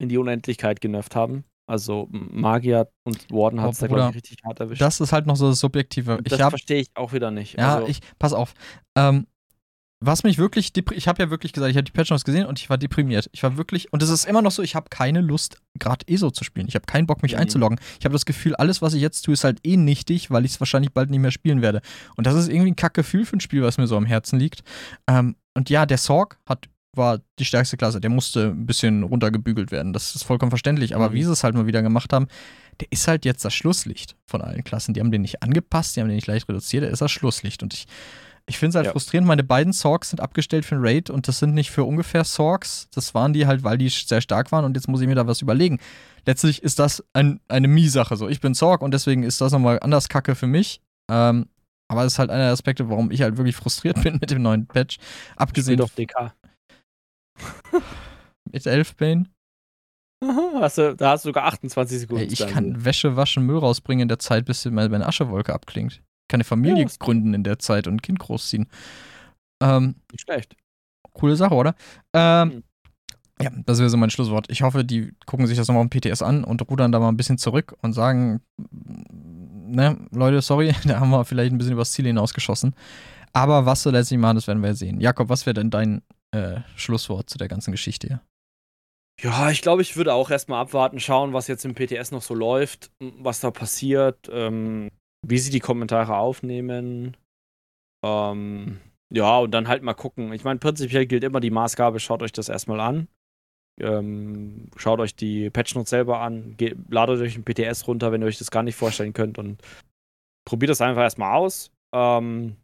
in die Unendlichkeit genervt haben. Also Magier und Warden hat es da, glaube ich, richtig hart erwischt. Das ist halt noch so das Subjektive. Ich das verstehe ich auch wieder nicht. Ja, also, ich, pass auf. Ähm, was mich wirklich, ich habe ja wirklich gesagt, ich habe die Patch Notes gesehen und ich war deprimiert. Ich war wirklich, und es ist immer noch so, ich habe keine Lust, gerade ESO zu spielen. Ich habe keinen Bock, mich mhm. einzuloggen. Ich habe das Gefühl, alles, was ich jetzt tue, ist halt eh nichtig, weil ich es wahrscheinlich bald nicht mehr spielen werde. Und das ist irgendwie ein Kackgefühl für ein Spiel, was mir so am Herzen liegt. Ähm, und ja, der Sorg hat war die stärkste Klasse. Der musste ein bisschen runtergebügelt werden. Das ist vollkommen verständlich. Aber mhm. wie sie es halt mal wieder gemacht haben, der ist halt jetzt das Schlusslicht von allen Klassen. Die haben den nicht angepasst, die haben den nicht leicht reduziert. Der ist das Schlusslicht. Und ich, ich finde es halt ja. frustrierend. Meine beiden Sorgs sind abgestellt für einen Raid und das sind nicht für ungefähr Sorgs. Das waren die halt, weil die sehr stark waren und jetzt muss ich mir da was überlegen. Letztlich ist das ein, eine Mie-Sache. So, ich bin Sorg und deswegen ist das nochmal anders kacke für mich. Ähm, aber das ist halt einer der Aspekte, warum ich halt wirklich frustriert bin mit dem neuen Patch. Abgesehen. Doch DK. Mit Elfbane? Hast du, da hast du sogar 28 Sekunden. Ey, ich kann Wäsche waschen, Müll rausbringen in der Zeit, bis meine Aschewolke abklingt. Ich kann eine Familie ja, gründen in der Zeit und ein Kind großziehen. Ähm, Nicht schlecht. Coole Sache, oder? Ähm, mhm. Ja, das wäre so mein Schlusswort. Ich hoffe, die gucken sich das nochmal im PTS an und rudern da mal ein bisschen zurück und sagen, ne, Leute, sorry, da haben wir vielleicht ein bisschen übers Ziel hinausgeschossen. Aber was sie letztlich machen, das werden wir sehen. Jakob, was wäre denn dein äh, Schlusswort zu der ganzen Geschichte hier. Ja, ich glaube, ich würde auch erstmal abwarten, schauen, was jetzt im PTS noch so läuft, was da passiert, ähm, wie sie die Kommentare aufnehmen. Ähm, ja, und dann halt mal gucken. Ich meine, prinzipiell gilt immer die Maßgabe, schaut euch das erstmal an. Ähm, schaut euch die Patchnotes selber an, ladet euch ein PTS runter, wenn ihr euch das gar nicht vorstellen könnt und probiert das einfach erstmal aus. Ähm,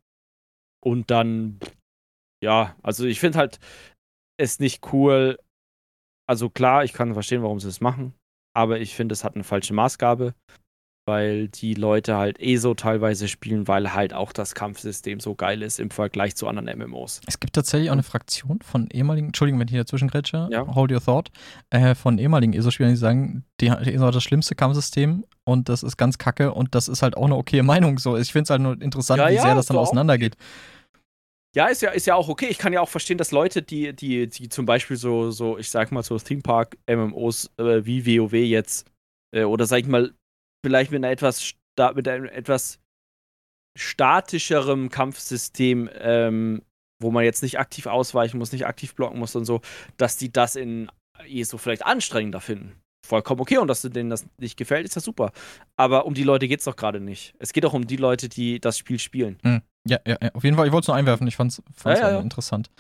und dann ja, also ich finde halt es nicht cool. Also klar, ich kann verstehen, warum sie es machen, aber ich finde, es hat eine falsche Maßgabe, weil die Leute halt eh so teilweise spielen, weil halt auch das Kampfsystem so geil ist im Vergleich zu anderen MMOs. Es gibt tatsächlich auch eine Fraktion von ehemaligen, Entschuldigung, wenn ich hier dazwischen grätsche, ja. hold your thought, äh, von ehemaligen ESO-Spielern, die sagen, die, die ESO hat das schlimmste Kampfsystem und das ist ganz kacke und das ist halt auch eine okay Meinung so. Ich finde es halt nur interessant, ja, wie ja, sehr das dann auseinandergeht. Auch. Ja, ist ja, ist ja auch okay. Ich kann ja auch verstehen, dass Leute, die, die, die zum Beispiel so, so, ich sag mal, so Theme Park MMOs äh, wie WoW jetzt, äh, oder sag ich mal, vielleicht mit einer etwas mit einem etwas statischerem Kampfsystem, ähm, wo man jetzt nicht aktiv ausweichen muss, nicht aktiv blocken muss und so, dass die das in ESO vielleicht anstrengender finden vollkommen okay und dass denen das nicht gefällt, ist ja super. Aber um die Leute geht es doch gerade nicht. Es geht auch um die Leute, die das Spiel spielen. Mhm. Ja, ja, ja, auf jeden Fall. Ich wollte es nur einwerfen. Ich fand es ja, ja, ja. interessant.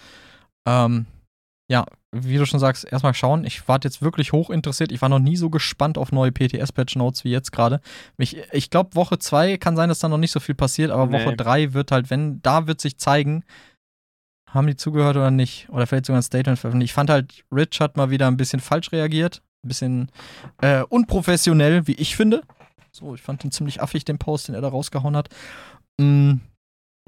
Ähm, ja, wie du schon sagst, erstmal schauen. Ich war jetzt wirklich hoch interessiert. Ich war noch nie so gespannt auf neue PTS-Patch-Notes wie jetzt gerade. Ich, ich glaube, Woche 2 kann sein, dass da noch nicht so viel passiert, aber nee. Woche 3 wird halt, wenn, da wird sich zeigen, haben die zugehört oder nicht? Oder vielleicht sogar ein Statement veröffentlicht. Ich fand halt, Rich hat mal wieder ein bisschen falsch reagiert. Ein bisschen äh, unprofessionell, wie ich finde. So, ich fand ihn ziemlich affig, den Post, den er da rausgehauen hat. Mm.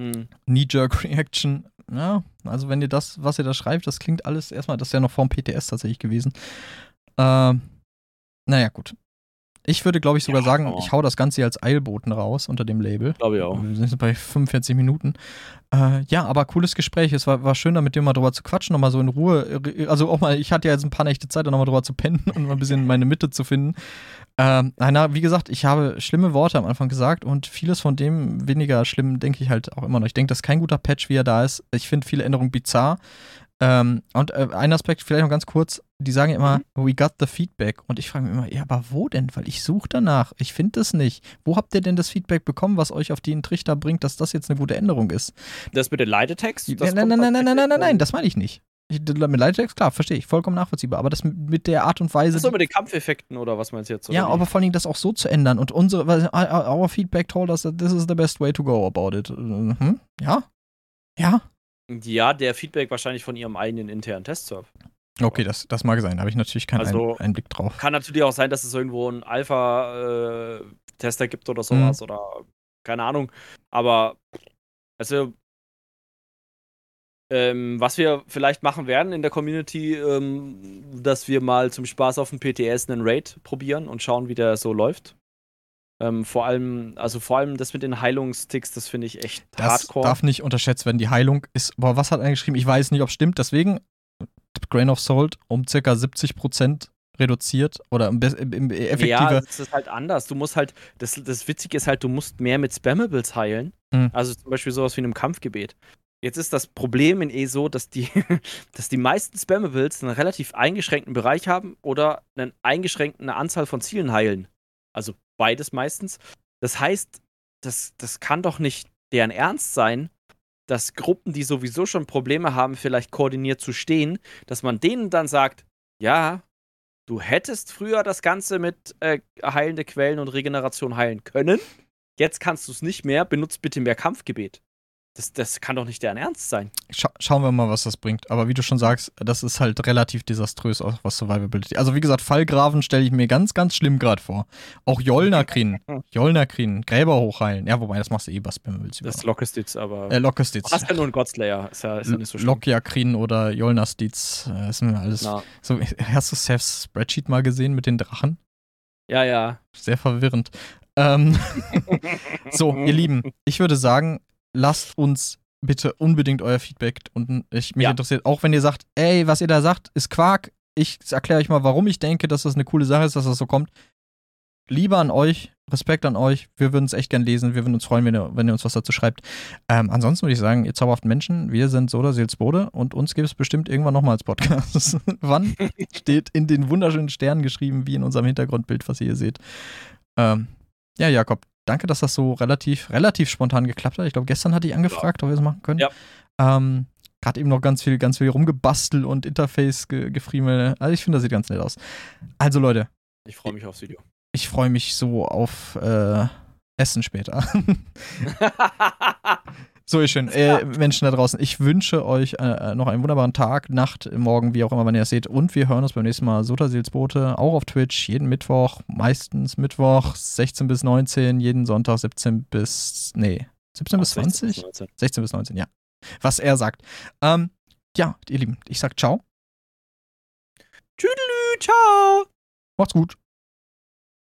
Hm. Knee-Jerk-Reaction. Ja, also wenn ihr das, was ihr da schreibt, das klingt alles erstmal, das ist ja noch vorm PTS tatsächlich gewesen. Äh, naja, gut. Ich würde, glaube ich, sogar ja, sagen, ich hau das Ganze hier als Eilboten raus unter dem Label. Glaube ich auch. Wir sind bei 45 Minuten. Äh, ja, aber cooles Gespräch. Es war, war schön, da mit dir mal drüber zu quatschen, nochmal so in Ruhe. Also auch mal, ich hatte ja jetzt ein paar Nächte Zeit, da nochmal drüber zu pennen und mal ein bisschen meine Mitte zu finden. Ähm, na, wie gesagt, ich habe schlimme Worte am Anfang gesagt und vieles von dem weniger schlimm denke ich halt auch immer noch. Ich denke, das ist kein guter Patch, wie er da ist. Ich finde viele Änderungen bizarr. Ähm, und äh, ein Aspekt vielleicht noch ganz kurz, die sagen immer, mhm. we got the feedback. Und ich frage mich immer, ja, aber wo denn? Weil ich suche danach. Ich finde es nicht. Wo habt ihr denn das Feedback bekommen, was euch auf den Trichter bringt, dass das jetzt eine gute Änderung ist? Das mit den Leitetext? Nein, nein, nein, nein, nein, nein, nein, nein, das meine ich nicht. Ich, mit Leitetext, klar, verstehe ich, vollkommen nachvollziehbar. Aber das mit der Art und Weise. Achso, mit den Kampfeffekten oder was meinst du jetzt? Ja, aber vor allem das auch so zu ändern. Und unsere, our Feedback told us that this is the best way to go about it. Mhm. Ja? Ja? Ja, der Feedback wahrscheinlich von ihrem eigenen internen Testserver. Okay, das, das mag sein. Da habe ich natürlich keinen also, Einblick drauf. Kann natürlich auch sein, dass es irgendwo einen Alpha-Tester gibt oder sowas mhm. oder keine Ahnung. Aber also ähm, was wir vielleicht machen werden in der Community, ähm, dass wir mal zum Spaß auf dem PTS einen Raid probieren und schauen, wie der so läuft. Ähm, vor allem, also vor allem das mit den Heilungssticks, das finde ich echt das hardcore. darf nicht unterschätzt werden. Die Heilung ist, boah, was hat er geschrieben? Ich weiß nicht, ob es stimmt. Deswegen, Grain of Salt um circa 70% reduziert oder im, im, effektiver. Ja, das ist halt anders. Du musst halt, das, das Witzige ist halt, du musst mehr mit Spammables heilen. Mhm. Also zum Beispiel sowas wie in einem Kampfgebet. Jetzt ist das Problem in E so, dass die, dass die meisten Spammables einen relativ eingeschränkten Bereich haben oder eine eingeschränkte Anzahl von Zielen heilen. Also beides meistens. Das heißt, das, das kann doch nicht deren Ernst sein, dass Gruppen, die sowieso schon Probleme haben, vielleicht koordiniert zu stehen, dass man denen dann sagt, ja, du hättest früher das Ganze mit äh, heilende Quellen und Regeneration heilen können. Jetzt kannst du es nicht mehr, benutzt bitte mehr Kampfgebet. Das, das kann doch nicht deren Ernst sein. Scha schauen wir mal, was das bringt. Aber wie du schon sagst, das ist halt relativ desaströs, auch was Survivability. Also wie gesagt, Fallgraven stelle ich mir ganz, ganz schlimm gerade vor. Auch Jolnakrin. Jolnakrin, Gräber hochheilen. Ja, wobei, das machst du eh was, willst. Das ist Lockestitz, aber. Äh, Lockestitz. Hast ja nur einen Godslayer. Ist ja, ist ja nicht so schlimm. Lokjakrin oder Jolnastitz. Das sind alles. Na. So, hast du Seths Spreadsheet mal gesehen mit den Drachen? Ja, ja. Sehr verwirrend. Ähm, so, ihr Lieben, ich würde sagen, lasst uns bitte unbedingt euer Feedback unten. Ich, mich ja. interessiert, auch wenn ihr sagt, ey, was ihr da sagt, ist Quark. Ich erkläre euch mal, warum ich denke, dass das eine coole Sache ist, dass das so kommt. Liebe an euch, Respekt an euch. Wir würden es echt gern lesen. Wir würden uns freuen, wenn ihr, wenn ihr uns was dazu schreibt. Ähm, ansonsten würde ich sagen, ihr zauberhaften Menschen, wir sind Soda Seelsbode und uns gibt es bestimmt irgendwann nochmal als Podcast. Wann steht in den wunderschönen Sternen geschrieben, wie in unserem Hintergrundbild, was ihr hier seht. Ähm, ja, Jakob, danke, dass das so relativ, relativ spontan geklappt hat. Ich glaube, gestern hatte ich angefragt, ja. ob wir das machen können. Ja. Ähm, Gerade eben noch ganz viel, ganz viel rumgebastelt und Interface-Gefriemel. Also ich finde, das sieht ganz nett aus. Also Leute. Ich freue mich aufs Video. Ich freue mich so auf äh, Essen später. So, ihr schön. Äh, Menschen da draußen, ich wünsche euch äh, noch einen wunderbaren Tag, Nacht, Morgen, wie auch immer, wenn ihr es seht. Und wir hören uns beim nächsten Mal Sotaseelsbote, auch auf Twitch, jeden Mittwoch, meistens Mittwoch 16 bis 19, jeden Sonntag 17 bis, nee, 17 bis 20? 16 bis 19. 16 bis 19, ja. Was er sagt. Ähm, ja, ihr Lieben, ich sag ciao. Tschüdelü, ciao. Macht's gut.